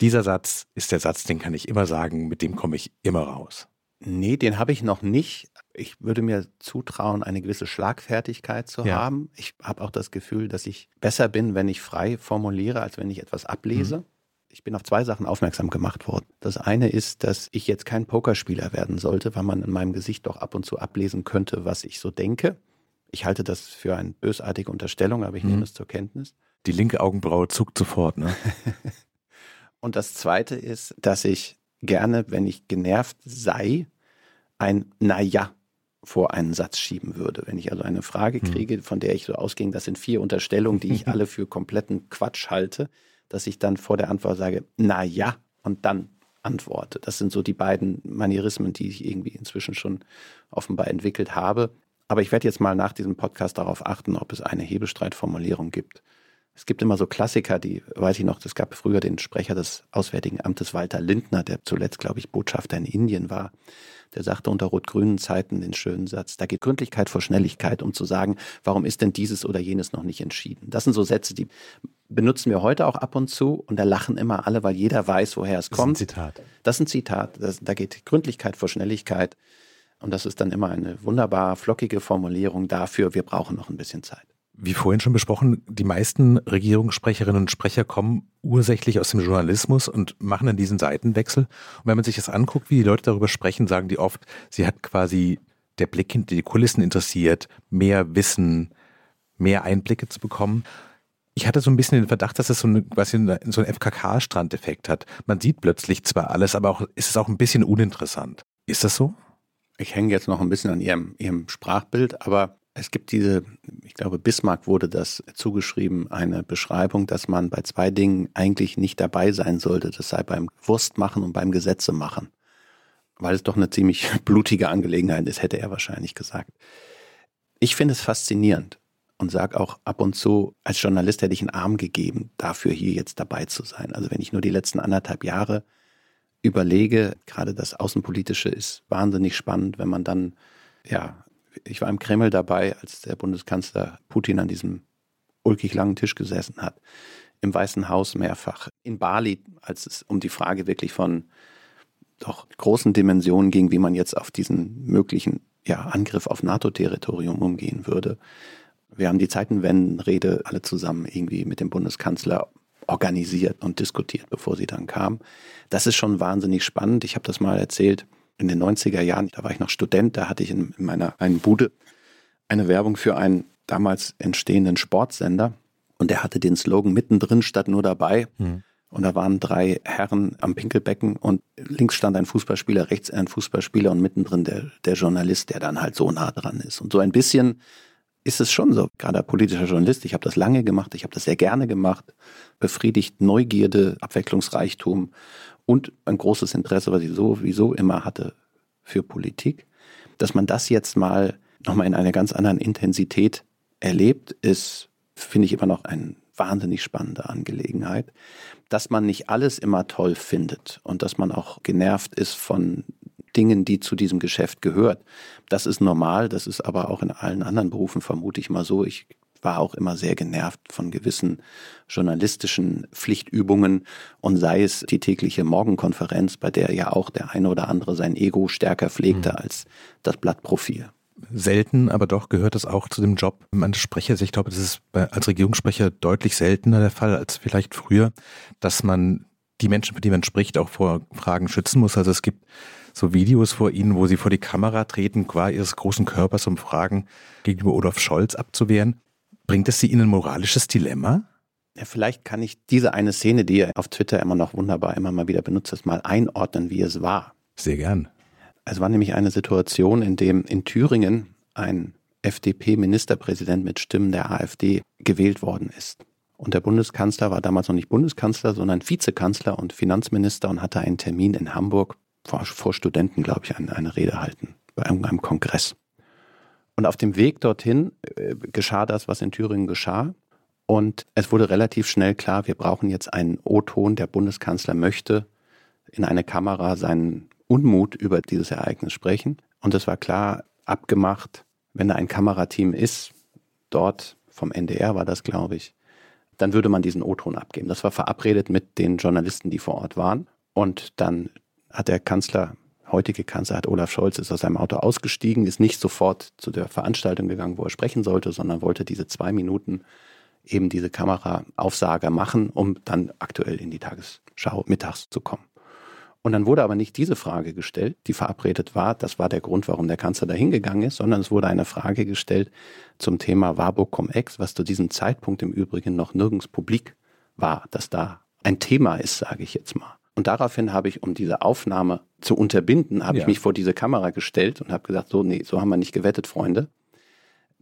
dieser Satz ist der Satz, den kann ich immer sagen, mit dem komme ich immer raus. Nee, den habe ich noch nicht. Ich würde mir zutrauen, eine gewisse Schlagfertigkeit zu ja. haben. Ich habe auch das Gefühl, dass ich besser bin, wenn ich frei formuliere, als wenn ich etwas ablese. Mhm. Ich bin auf zwei Sachen aufmerksam gemacht worden. Das eine ist, dass ich jetzt kein Pokerspieler werden sollte, weil man in meinem Gesicht doch ab und zu ablesen könnte, was ich so denke. Ich halte das für eine bösartige Unterstellung, aber ich mhm. nehme es zur Kenntnis. Die linke Augenbraue zuckt sofort, ne? und das zweite ist, dass ich gerne, wenn ich genervt sei, ein Naja vor einen Satz schieben würde. Wenn ich also eine Frage mhm. kriege, von der ich so ausging, das sind vier Unterstellungen, die ich alle für kompletten Quatsch halte, dass ich dann vor der Antwort sage, na ja, und dann antworte. Das sind so die beiden Manierismen, die ich irgendwie inzwischen schon offenbar entwickelt habe. Aber ich werde jetzt mal nach diesem Podcast darauf achten, ob es eine Hebelstreitformulierung gibt. Es gibt immer so Klassiker, die, weiß ich noch, es gab früher den Sprecher des Auswärtigen Amtes Walter Lindner, der zuletzt, glaube ich, Botschafter in Indien war. Der sagte unter rot-grünen Zeiten den schönen Satz, da geht Gründlichkeit vor Schnelligkeit, um zu sagen, warum ist denn dieses oder jenes noch nicht entschieden? Das sind so Sätze, die benutzen wir heute auch ab und zu und da lachen immer alle, weil jeder weiß, woher es kommt. Das ist ein Zitat. Das ist ein Zitat. Das, da geht Gründlichkeit vor Schnelligkeit. Und das ist dann immer eine wunderbar flockige Formulierung dafür, wir brauchen noch ein bisschen Zeit. Wie vorhin schon besprochen, die meisten Regierungssprecherinnen und Sprecher kommen ursächlich aus dem Journalismus und machen dann diesen Seitenwechsel. Und wenn man sich das anguckt, wie die Leute darüber sprechen, sagen die oft, sie hat quasi der Blick hinter die Kulissen interessiert, mehr Wissen, mehr Einblicke zu bekommen. Ich hatte so ein bisschen den Verdacht, dass es so, was so einen FKK-Strandeffekt hat. Man sieht plötzlich zwar alles, aber auch, ist es auch ein bisschen uninteressant. Ist das so? Ich hänge jetzt noch ein bisschen an Ihrem, Ihrem Sprachbild, aber es gibt diese, ich glaube, Bismarck wurde das zugeschrieben, eine Beschreibung, dass man bei zwei Dingen eigentlich nicht dabei sein sollte. Das sei beim Wurstmachen und beim Gesetze machen. Weil es doch eine ziemlich blutige Angelegenheit ist, hätte er wahrscheinlich gesagt. Ich finde es faszinierend und sage auch ab und zu, als Journalist hätte ich einen Arm gegeben, dafür hier jetzt dabei zu sein. Also wenn ich nur die letzten anderthalb Jahre überlege, gerade das Außenpolitische ist wahnsinnig spannend, wenn man dann ja ich war im Kreml dabei, als der Bundeskanzler Putin an diesem ulkig langen Tisch gesessen hat. Im Weißen Haus mehrfach. In Bali, als es um die Frage wirklich von doch großen Dimensionen ging, wie man jetzt auf diesen möglichen ja, Angriff auf NATO-Territorium umgehen würde. Wir haben die Zeitenwendenrede alle zusammen irgendwie mit dem Bundeskanzler organisiert und diskutiert, bevor sie dann kam. Das ist schon wahnsinnig spannend. Ich habe das mal erzählt in den 90er Jahren. Da war ich noch Student, da hatte ich in meiner einen Bude eine Werbung für einen damals entstehenden Sportsender und der hatte den Slogan mittendrin statt nur dabei. Mhm. Und da waren drei Herren am Pinkelbecken und links stand ein Fußballspieler, rechts ein Fußballspieler und mittendrin der, der Journalist, der dann halt so nah dran ist. Und so ein bisschen ist es schon so, gerade politischer Journalist, ich habe das lange gemacht, ich habe das sehr gerne gemacht, befriedigt Neugierde, Abwechslungsreichtum und ein großes Interesse, was ich sowieso immer hatte für Politik. Dass man das jetzt mal nochmal in einer ganz anderen Intensität erlebt, ist, finde ich immer noch eine wahnsinnig spannende Angelegenheit. Dass man nicht alles immer toll findet und dass man auch genervt ist von Dingen, die zu diesem Geschäft gehört. Das ist normal, das ist aber auch in allen anderen Berufen vermute ich mal so. Ich war auch immer sehr genervt von gewissen journalistischen Pflichtübungen und sei es die tägliche Morgenkonferenz, bei der ja auch der eine oder andere sein Ego stärker pflegte mhm. als das Blattprofil selten, aber doch gehört es auch zu dem Job eines Sprechers. Ich glaube, das ist als Regierungssprecher deutlich seltener der Fall als vielleicht früher, dass man die Menschen, mit denen man spricht, auch vor Fragen schützen muss. Also es gibt so Videos vor ihnen, wo sie vor die Kamera treten, qua ihres großen Körpers, um Fragen gegenüber Olaf Scholz abzuwehren. Bringt es sie in ein moralisches Dilemma? Ja, vielleicht kann ich diese eine Szene, die ihr auf Twitter immer noch wunderbar immer mal wieder benutzt, mal einordnen, wie es war. Sehr gern. Es war nämlich eine Situation, in dem in Thüringen ein FDP-Ministerpräsident mit Stimmen der AfD gewählt worden ist. Und der Bundeskanzler war damals noch nicht Bundeskanzler, sondern Vizekanzler und Finanzminister und hatte einen Termin in Hamburg vor, vor Studenten, glaube ich, eine, eine Rede halten bei einem Kongress. Und auf dem Weg dorthin äh, geschah das, was in Thüringen geschah. Und es wurde relativ schnell klar, wir brauchen jetzt einen O-Ton. Der Bundeskanzler möchte in eine Kamera seinen Unmut über dieses Ereignis sprechen. Und es war klar abgemacht, wenn da ein Kamerateam ist, dort vom NDR war das, glaube ich, dann würde man diesen O-Ton abgeben. Das war verabredet mit den Journalisten, die vor Ort waren. Und dann hat der Kanzler, heutige Kanzler, hat Olaf Scholz, ist aus seinem Auto ausgestiegen, ist nicht sofort zu der Veranstaltung gegangen, wo er sprechen sollte, sondern wollte diese zwei Minuten eben diese Kameraaufsager machen, um dann aktuell in die Tagesschau mittags zu kommen. Und dann wurde aber nicht diese Frage gestellt, die verabredet war, das war der Grund, warum der Kanzler dahin gegangen ist, sondern es wurde eine Frage gestellt zum Thema Warburg Cum-Ex, was zu diesem Zeitpunkt im Übrigen noch nirgends publik war, dass da ein Thema ist, sage ich jetzt mal. Und daraufhin habe ich, um diese Aufnahme zu unterbinden, habe ja. ich mich vor diese Kamera gestellt und habe gesagt, so, nee, so haben wir nicht gewettet, Freunde.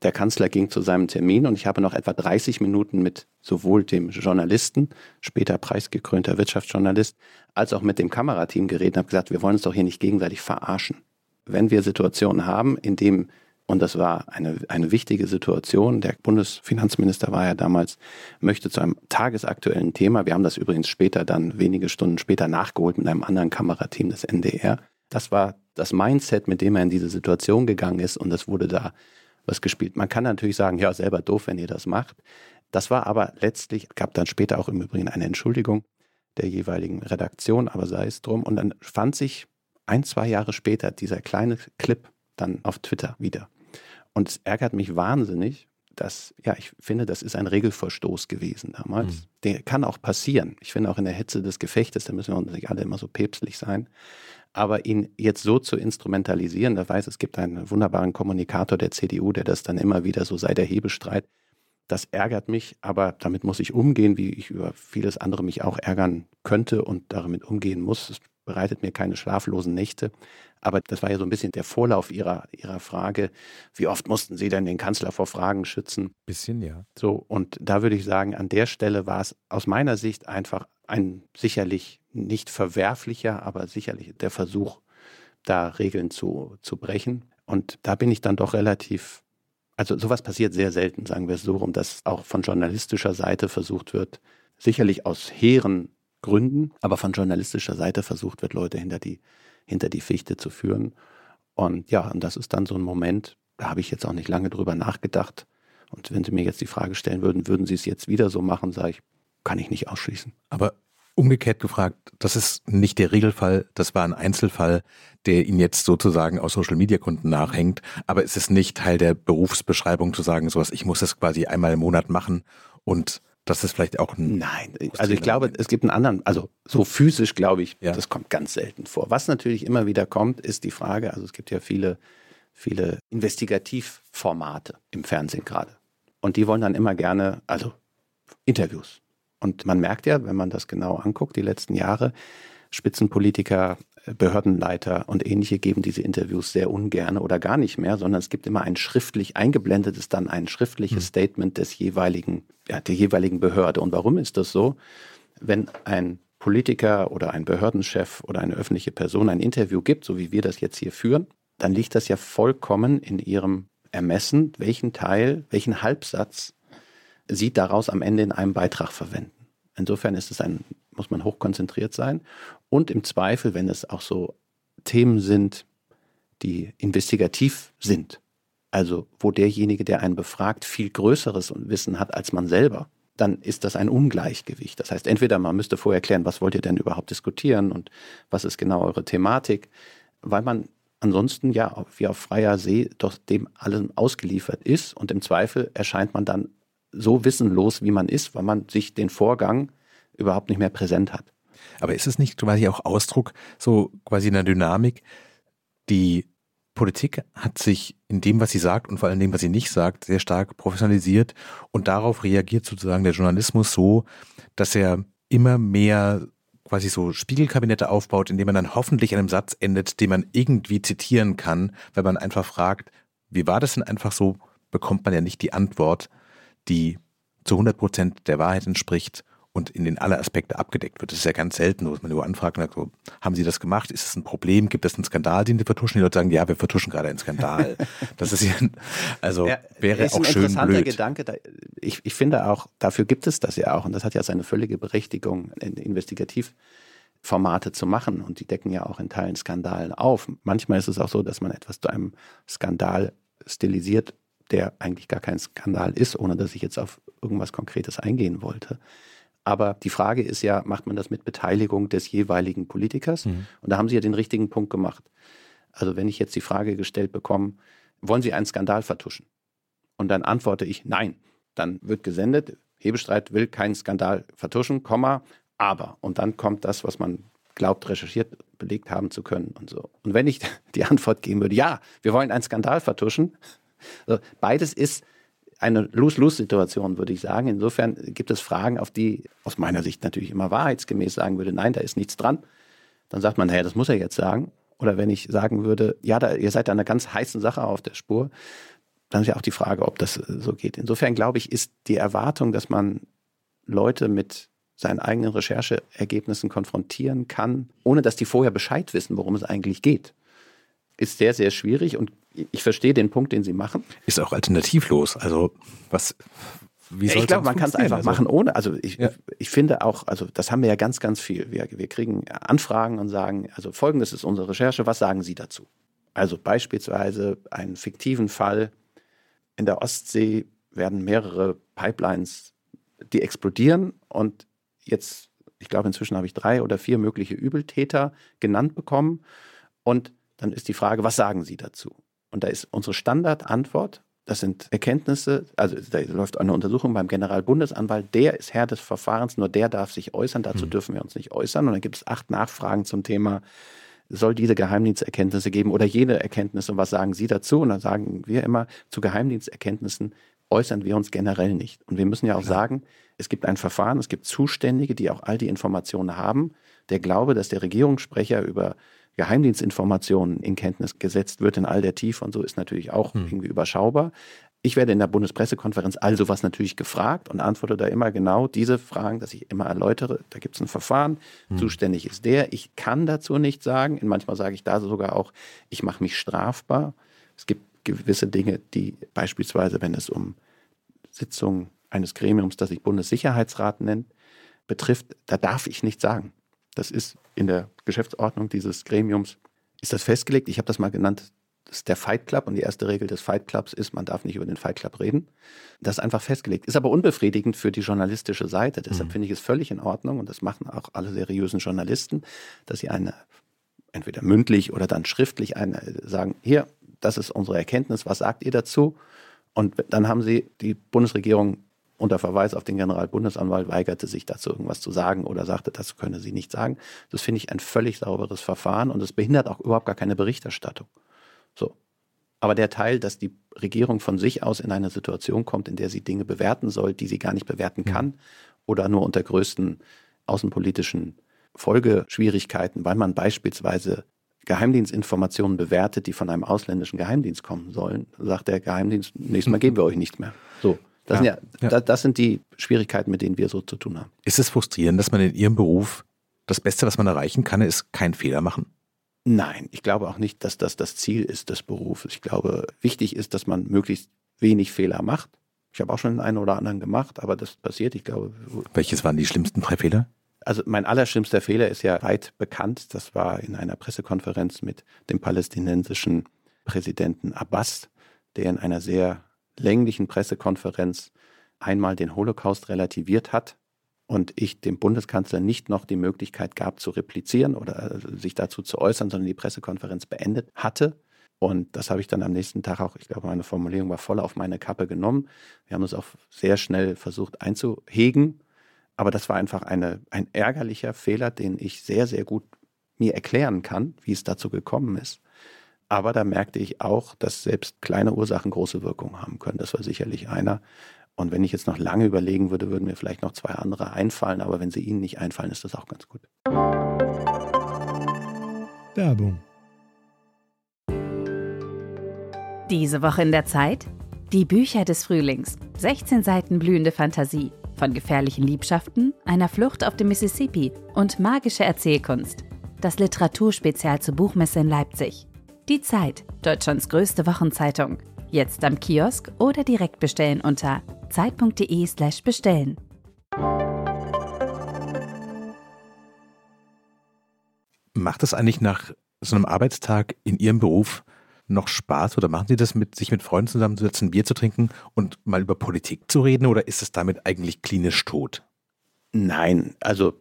Der Kanzler ging zu seinem Termin und ich habe noch etwa 30 Minuten mit sowohl dem Journalisten, später preisgekrönter Wirtschaftsjournalist, als auch mit dem Kamerateam geredet und habe gesagt, wir wollen uns doch hier nicht gegenseitig verarschen. Wenn wir Situationen haben, in dem und das war eine, eine wichtige Situation. Der Bundesfinanzminister war ja damals, möchte zu einem tagesaktuellen Thema, wir haben das übrigens später dann wenige Stunden später nachgeholt mit einem anderen Kamerateam des NDR. Das war das Mindset, mit dem er in diese Situation gegangen ist und es wurde da was gespielt. Man kann natürlich sagen, ja, selber doof, wenn ihr das macht. Das war aber letztlich, gab dann später auch im Übrigen eine Entschuldigung der jeweiligen Redaktion, aber sei es drum. Und dann fand sich ein, zwei Jahre später dieser kleine Clip dann auf Twitter wieder. Und es ärgert mich wahnsinnig, dass, ja, ich finde, das ist ein Regelverstoß gewesen damals. Mhm. Der kann auch passieren. Ich finde auch in der Hetze des Gefechtes, da müssen wir uns nicht alle immer so päpstlich sein. Aber ihn jetzt so zu instrumentalisieren, da weiß, es gibt einen wunderbaren Kommunikator der CDU, der das dann immer wieder so sei der Hebestreit. Das ärgert mich, aber damit muss ich umgehen, wie ich über vieles andere mich auch ärgern könnte und damit umgehen muss. Bereitet mir keine schlaflosen Nächte. Aber das war ja so ein bisschen der Vorlauf Ihrer, Ihrer Frage. Wie oft mussten Sie denn den Kanzler vor Fragen schützen? Bisschen, ja. So, und da würde ich sagen, an der Stelle war es aus meiner Sicht einfach ein sicherlich nicht verwerflicher, aber sicherlich der Versuch, da Regeln zu, zu brechen. Und da bin ich dann doch relativ, also sowas passiert sehr selten, sagen wir es so rum, dass auch von journalistischer Seite versucht wird, sicherlich aus hehren Gründen, aber von journalistischer Seite versucht wird, Leute hinter die hinter die Fichte zu führen. Und ja, und das ist dann so ein Moment, da habe ich jetzt auch nicht lange drüber nachgedacht. Und wenn Sie mir jetzt die Frage stellen würden, würden Sie es jetzt wieder so machen, sage ich, kann ich nicht ausschließen. Aber Umgekehrt gefragt, das ist nicht der Regelfall, das war ein Einzelfall, der Ihnen jetzt sozusagen aus Social Media Gründen nachhängt, aber es ist nicht Teil der Berufsbeschreibung zu sagen, sowas, ich muss das quasi einmal im Monat machen und das ist vielleicht auch ein. Nein, also ich glaube, es gibt einen anderen, also so physisch glaube ich, ja. das kommt ganz selten vor. Was natürlich immer wieder kommt, ist die Frage, also es gibt ja viele, viele Investigativformate im Fernsehen gerade. Und die wollen dann immer gerne, also Interviews. Und man merkt ja, wenn man das genau anguckt, die letzten Jahre, Spitzenpolitiker, Behördenleiter und ähnliche geben diese Interviews sehr ungern oder gar nicht mehr, sondern es gibt immer ein schriftlich eingeblendetes, dann ein schriftliches mhm. Statement des jeweiligen, ja, der jeweiligen Behörde. Und warum ist das so? Wenn ein Politiker oder ein Behördenchef oder eine öffentliche Person ein Interview gibt, so wie wir das jetzt hier führen, dann liegt das ja vollkommen in ihrem Ermessen, welchen Teil, welchen Halbsatz sie daraus am Ende in einem Beitrag verwenden. Insofern ist es ein, muss man hochkonzentriert sein. Und im Zweifel, wenn es auch so Themen sind, die investigativ sind, also wo derjenige, der einen befragt, viel größeres Wissen hat als man selber, dann ist das ein Ungleichgewicht. Das heißt, entweder man müsste vorher klären, was wollt ihr denn überhaupt diskutieren und was ist genau eure Thematik, weil man ansonsten ja wie auf freier See doch dem allem ausgeliefert ist und im Zweifel erscheint man dann so wissenlos, wie man ist, weil man sich den Vorgang überhaupt nicht mehr präsent hat. Aber ist es nicht quasi auch Ausdruck so quasi einer Dynamik? Die Politik hat sich in dem, was sie sagt und vor allem dem, was sie nicht sagt, sehr stark professionalisiert und darauf reagiert sozusagen der Journalismus so, dass er immer mehr quasi so Spiegelkabinette aufbaut, indem man dann hoffentlich einem Satz endet, den man irgendwie zitieren kann, weil man einfach fragt, wie war das denn einfach so, bekommt man ja nicht die Antwort, die zu 100 Prozent der Wahrheit entspricht und in den alle Aspekte abgedeckt wird. Das ist ja ganz selten, dass man nur anfragt und sagt, so, haben Sie das gemacht? Ist es ein Problem? Gibt es einen Skandal, den Sie vertuschen? Die Leute sagen, ja, wir vertuschen gerade einen Skandal. Das ist ja, also ja, wäre ist auch schön blöd. interessanter Gedanke. Ich, ich finde auch, dafür gibt es das ja auch und das hat ja seine völlige Berechtigung, Investigativformate zu machen und die decken ja auch in Teilen Skandalen auf. Manchmal ist es auch so, dass man etwas zu einem Skandal stilisiert der eigentlich gar kein Skandal ist, ohne dass ich jetzt auf irgendwas Konkretes eingehen wollte. Aber die Frage ist ja, macht man das mit Beteiligung des jeweiligen Politikers? Mhm. Und da haben Sie ja den richtigen Punkt gemacht. Also wenn ich jetzt die Frage gestellt bekomme, wollen Sie einen Skandal vertuschen? Und dann antworte ich nein. Dann wird gesendet, Hebestreit will keinen Skandal vertuschen, Komma, aber. Und dann kommt das, was man glaubt, recherchiert, belegt haben zu können und so. Und wenn ich die Antwort geben würde, ja, wir wollen einen Skandal vertuschen, also beides ist eine Lose-Lose-Situation, würde ich sagen. Insofern gibt es Fragen, auf die aus meiner Sicht natürlich immer wahrheitsgemäß sagen würde, nein, da ist nichts dran. Dann sagt man, naja, das muss er jetzt sagen. Oder wenn ich sagen würde, ja, da, ihr seid da einer ganz heißen Sache auf der Spur, dann ist ja auch die Frage, ob das so geht. Insofern glaube ich, ist die Erwartung, dass man Leute mit seinen eigenen Rechercheergebnissen konfrontieren kann, ohne dass die vorher Bescheid wissen, worum es eigentlich geht, ist sehr, sehr schwierig und ich verstehe den Punkt, den Sie machen. Ist auch alternativlos. Also was, wie soll Ich glaube, man kann es einfach also? machen ohne. Also ich, ja. ich finde auch, also das haben wir ja ganz, ganz viel. Wir, wir kriegen Anfragen und sagen, also folgendes ist unsere Recherche, was sagen Sie dazu? Also beispielsweise einen fiktiven Fall in der Ostsee werden mehrere Pipelines, die explodieren und jetzt, ich glaube inzwischen habe ich drei oder vier mögliche Übeltäter genannt bekommen und dann ist die Frage, was sagen Sie dazu? Und da ist unsere Standardantwort, das sind Erkenntnisse, also da läuft eine Untersuchung beim Generalbundesanwalt, der ist Herr des Verfahrens, nur der darf sich äußern, dazu mhm. dürfen wir uns nicht äußern. Und dann gibt es acht Nachfragen zum Thema, soll diese Geheimdiensterkenntnisse geben oder jene Erkenntnisse und was sagen Sie dazu? Und dann sagen wir immer, zu Geheimdiensterkenntnissen äußern wir uns generell nicht. Und wir müssen ja auch Klar. sagen, es gibt ein Verfahren, es gibt Zuständige, die auch all die Informationen haben. Der Glaube, dass der Regierungssprecher über Geheimdienstinformationen in Kenntnis gesetzt wird in all der Tiefe und so ist natürlich auch hm. irgendwie überschaubar. Ich werde in der Bundespressekonferenz all sowas natürlich gefragt und antworte da immer genau diese Fragen, dass ich immer erläutere, da gibt es ein Verfahren, hm. zuständig ist der. Ich kann dazu nichts sagen. Und manchmal sage ich da sogar auch, ich mache mich strafbar. Es gibt gewisse Dinge, die beispielsweise, wenn es um Sitzungen eines Gremiums, das sich Bundessicherheitsrat nennt, betrifft, da darf ich nichts sagen. Das ist in der Geschäftsordnung dieses Gremiums, ist das festgelegt. Ich habe das mal genannt, Das ist der Fight Club und die erste Regel des Fight Clubs ist, man darf nicht über den Fight Club reden. Das ist einfach festgelegt. Ist aber unbefriedigend für die journalistische Seite. Deshalb mhm. finde ich es völlig in Ordnung und das machen auch alle seriösen Journalisten, dass sie eine entweder mündlich oder dann schriftlich eine, sagen, hier, das ist unsere Erkenntnis, was sagt ihr dazu? Und dann haben sie die Bundesregierung unter Verweis auf den Generalbundesanwalt weigerte sich dazu irgendwas zu sagen oder sagte, das könne sie nicht sagen. Das finde ich ein völlig sauberes Verfahren und es behindert auch überhaupt gar keine Berichterstattung. So. Aber der Teil, dass die Regierung von sich aus in eine Situation kommt, in der sie Dinge bewerten soll, die sie gar nicht bewerten kann oder nur unter größten außenpolitischen Folgeschwierigkeiten, weil man beispielsweise Geheimdienstinformationen bewertet, die von einem ausländischen Geheimdienst kommen sollen, sagt der Geheimdienst, nächstes Mal geben wir euch nichts mehr. So. Das, ja, sind ja, ja. das sind die Schwierigkeiten, mit denen wir so zu tun haben. Ist es frustrierend, dass man in Ihrem Beruf das Beste, was man erreichen kann, ist keinen Fehler machen? Nein, ich glaube auch nicht, dass das das Ziel ist des Berufes. Ich glaube, wichtig ist, dass man möglichst wenig Fehler macht. Ich habe auch schon den einen oder anderen gemacht, aber das passiert, ich glaube. Welches waren die schlimmsten drei Fehler? Also mein allerschlimmster Fehler ist ja weit bekannt. Das war in einer Pressekonferenz mit dem palästinensischen Präsidenten Abbas, der in einer sehr länglichen Pressekonferenz einmal den Holocaust relativiert hat und ich dem Bundeskanzler nicht noch die Möglichkeit gab zu replizieren oder äh, sich dazu zu äußern, sondern die Pressekonferenz beendet hatte. Und das habe ich dann am nächsten Tag auch, ich glaube, meine Formulierung war voll auf meine Kappe genommen. Wir haben es auch sehr schnell versucht einzuhegen. Aber das war einfach eine, ein ärgerlicher Fehler, den ich sehr, sehr gut mir erklären kann, wie es dazu gekommen ist. Aber da merkte ich auch, dass selbst kleine Ursachen große Wirkung haben können. Das war sicherlich einer. Und wenn ich jetzt noch lange überlegen würde, würden mir vielleicht noch zwei andere einfallen. Aber wenn sie Ihnen nicht einfallen, ist das auch ganz gut. Werbung. Diese Woche in der Zeit? Die Bücher des Frühlings. 16 Seiten blühende Fantasie. Von gefährlichen Liebschaften, einer Flucht auf dem Mississippi und magische Erzählkunst. Das Literaturspezial zur Buchmesse in Leipzig. Die Zeit, Deutschlands größte Wochenzeitung. Jetzt am Kiosk oder direkt bestellen unter zeit.de/slash bestellen. Macht es eigentlich nach so einem Arbeitstag in Ihrem Beruf noch Spaß oder machen Sie das mit sich mit Freunden zusammenzusetzen, Bier zu trinken und mal über Politik zu reden oder ist es damit eigentlich klinisch tot? Nein, also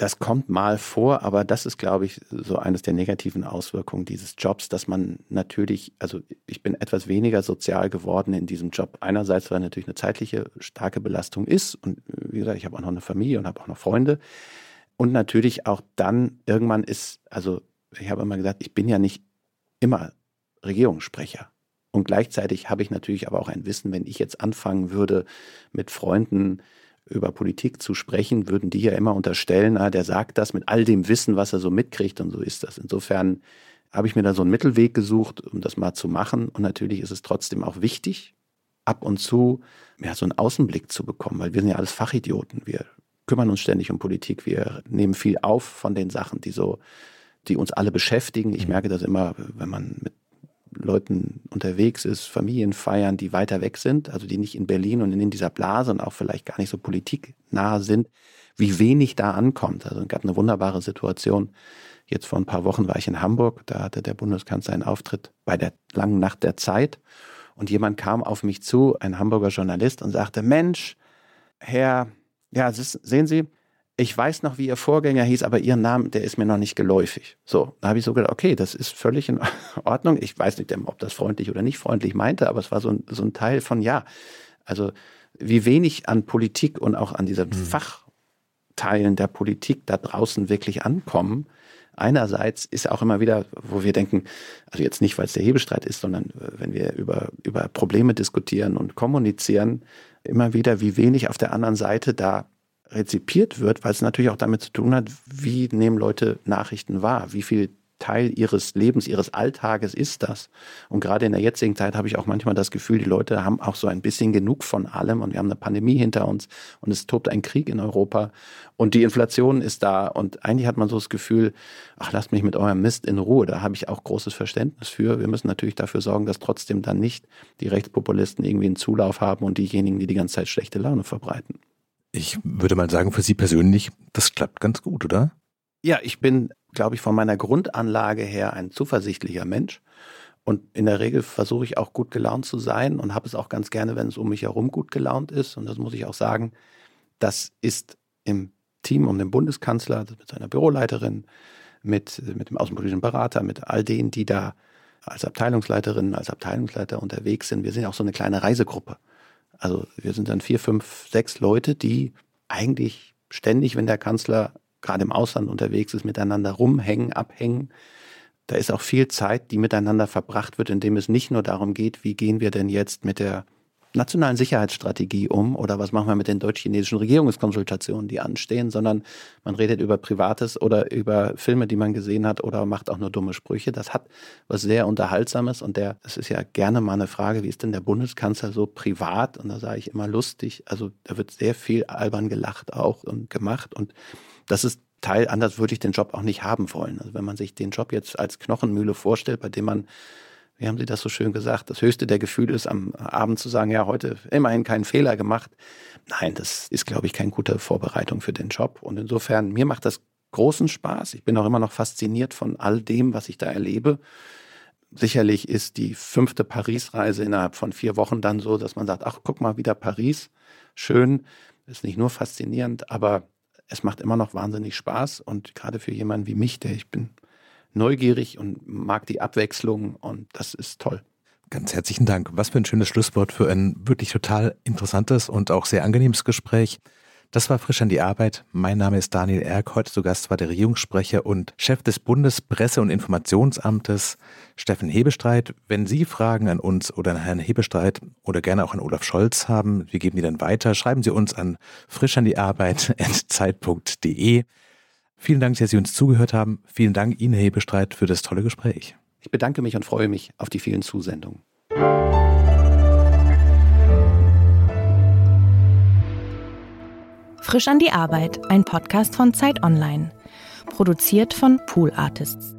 das kommt mal vor, aber das ist, glaube ich, so eines der negativen Auswirkungen dieses Jobs, dass man natürlich, also ich bin etwas weniger sozial geworden in diesem Job. Einerseits, weil natürlich eine zeitliche starke Belastung ist und wie gesagt, ich habe auch noch eine Familie und habe auch noch Freunde. Und natürlich auch dann irgendwann ist, also ich habe immer gesagt, ich bin ja nicht immer Regierungssprecher. Und gleichzeitig habe ich natürlich aber auch ein Wissen, wenn ich jetzt anfangen würde, mit Freunden über Politik zu sprechen, würden die ja immer unterstellen, ah, der sagt das mit all dem Wissen, was er so mitkriegt und so ist das. Insofern habe ich mir da so einen Mittelweg gesucht, um das mal zu machen. Und natürlich ist es trotzdem auch wichtig, ab und zu ja, so einen Außenblick zu bekommen, weil wir sind ja alles Fachidioten. Wir kümmern uns ständig um Politik. Wir nehmen viel auf von den Sachen, die so, die uns alle beschäftigen. Ich mhm. merke das immer, wenn man mit Leuten unterwegs ist, Familien feiern, die weiter weg sind, also die nicht in Berlin und in dieser Blase und auch vielleicht gar nicht so politiknah sind, wie wenig da ankommt. Also es gab eine wunderbare Situation. Jetzt vor ein paar Wochen war ich in Hamburg, da hatte der Bundeskanzler einen Auftritt bei der langen Nacht der Zeit und jemand kam auf mich zu, ein Hamburger Journalist, und sagte, Mensch, Herr, ja, sehen Sie, ich weiß noch, wie ihr Vorgänger hieß, aber ihren Namen, der ist mir noch nicht geläufig. So, da habe ich so gedacht, okay, das ist völlig in Ordnung. Ich weiß nicht, ob das freundlich oder nicht freundlich meinte, aber es war so ein, so ein Teil von ja. Also wie wenig an Politik und auch an diesen mhm. Fachteilen der Politik da draußen wirklich ankommen. Einerseits ist auch immer wieder, wo wir denken, also jetzt nicht, weil es der Hebestreit ist, sondern äh, wenn wir über, über Probleme diskutieren und kommunizieren, immer wieder, wie wenig auf der anderen Seite da rezipiert wird, weil es natürlich auch damit zu tun hat, wie nehmen Leute Nachrichten wahr, wie viel Teil ihres Lebens, ihres Alltages ist das. Und gerade in der jetzigen Zeit habe ich auch manchmal das Gefühl, die Leute haben auch so ein bisschen genug von allem und wir haben eine Pandemie hinter uns und es tobt ein Krieg in Europa und die Inflation ist da und eigentlich hat man so das Gefühl, ach, lasst mich mit eurem Mist in Ruhe. Da habe ich auch großes Verständnis für. Wir müssen natürlich dafür sorgen, dass trotzdem dann nicht die Rechtspopulisten irgendwie einen Zulauf haben und diejenigen, die die ganze Zeit schlechte Laune verbreiten. Ich würde mal sagen, für Sie persönlich, das klappt ganz gut, oder? Ja, ich bin, glaube ich, von meiner Grundanlage her ein zuversichtlicher Mensch. Und in der Regel versuche ich auch gut gelaunt zu sein und habe es auch ganz gerne, wenn es um mich herum gut gelaunt ist. Und das muss ich auch sagen, das ist im Team um den Bundeskanzler, mit seiner Büroleiterin, mit, mit dem außenpolitischen Berater, mit all denen, die da als Abteilungsleiterin, als Abteilungsleiter unterwegs sind. Wir sind auch so eine kleine Reisegruppe. Also wir sind dann vier, fünf, sechs Leute, die eigentlich ständig, wenn der Kanzler gerade im Ausland unterwegs ist, miteinander rumhängen, abhängen. Da ist auch viel Zeit, die miteinander verbracht wird, indem es nicht nur darum geht, wie gehen wir denn jetzt mit der nationalen Sicherheitsstrategie um oder was machen wir mit den deutsch-chinesischen Regierungskonsultationen, die anstehen, sondern man redet über Privates oder über Filme, die man gesehen hat oder macht auch nur dumme Sprüche. Das hat was sehr Unterhaltsames und der, das ist ja gerne mal eine Frage, wie ist denn der Bundeskanzler so privat? Und da sage ich immer lustig. Also da wird sehr viel albern gelacht auch und gemacht und das ist Teil, anders würde ich den Job auch nicht haben wollen. Also wenn man sich den Job jetzt als Knochenmühle vorstellt, bei dem man wie haben Sie das so schön gesagt, das höchste der Gefühle ist, am Abend zu sagen, ja, heute immerhin keinen Fehler gemacht. Nein, das ist, glaube ich, keine gute Vorbereitung für den Job. Und insofern, mir macht das großen Spaß. Ich bin auch immer noch fasziniert von all dem, was ich da erlebe. Sicherlich ist die fünfte Paris-Reise innerhalb von vier Wochen dann so, dass man sagt, ach, guck mal, wieder Paris. Schön. Ist nicht nur faszinierend, aber es macht immer noch wahnsinnig Spaß. Und gerade für jemanden wie mich, der ich bin neugierig und mag die Abwechslung und das ist toll. Ganz herzlichen Dank. Was für ein schönes Schlusswort für ein wirklich total interessantes und auch sehr angenehmes Gespräch. Das war frisch an die Arbeit. Mein Name ist Daniel Erk. Heute zu Gast war der Regierungssprecher und Chef des Bundespresse- und Informationsamtes, Steffen Hebestreit. Wenn Sie Fragen an uns oder an Herrn Hebestreit oder gerne auch an Olaf Scholz haben, wir geben die dann weiter. Schreiben Sie uns an frisch an die Arbeit zeit.de. Vielen Dank, dass Sie uns zugehört haben. Vielen Dank Ihnen, Herr Hebestreit, für das tolle Gespräch. Ich bedanke mich und freue mich auf die vielen Zusendungen. Frisch an die Arbeit, ein Podcast von Zeit Online. Produziert von Pool Artists.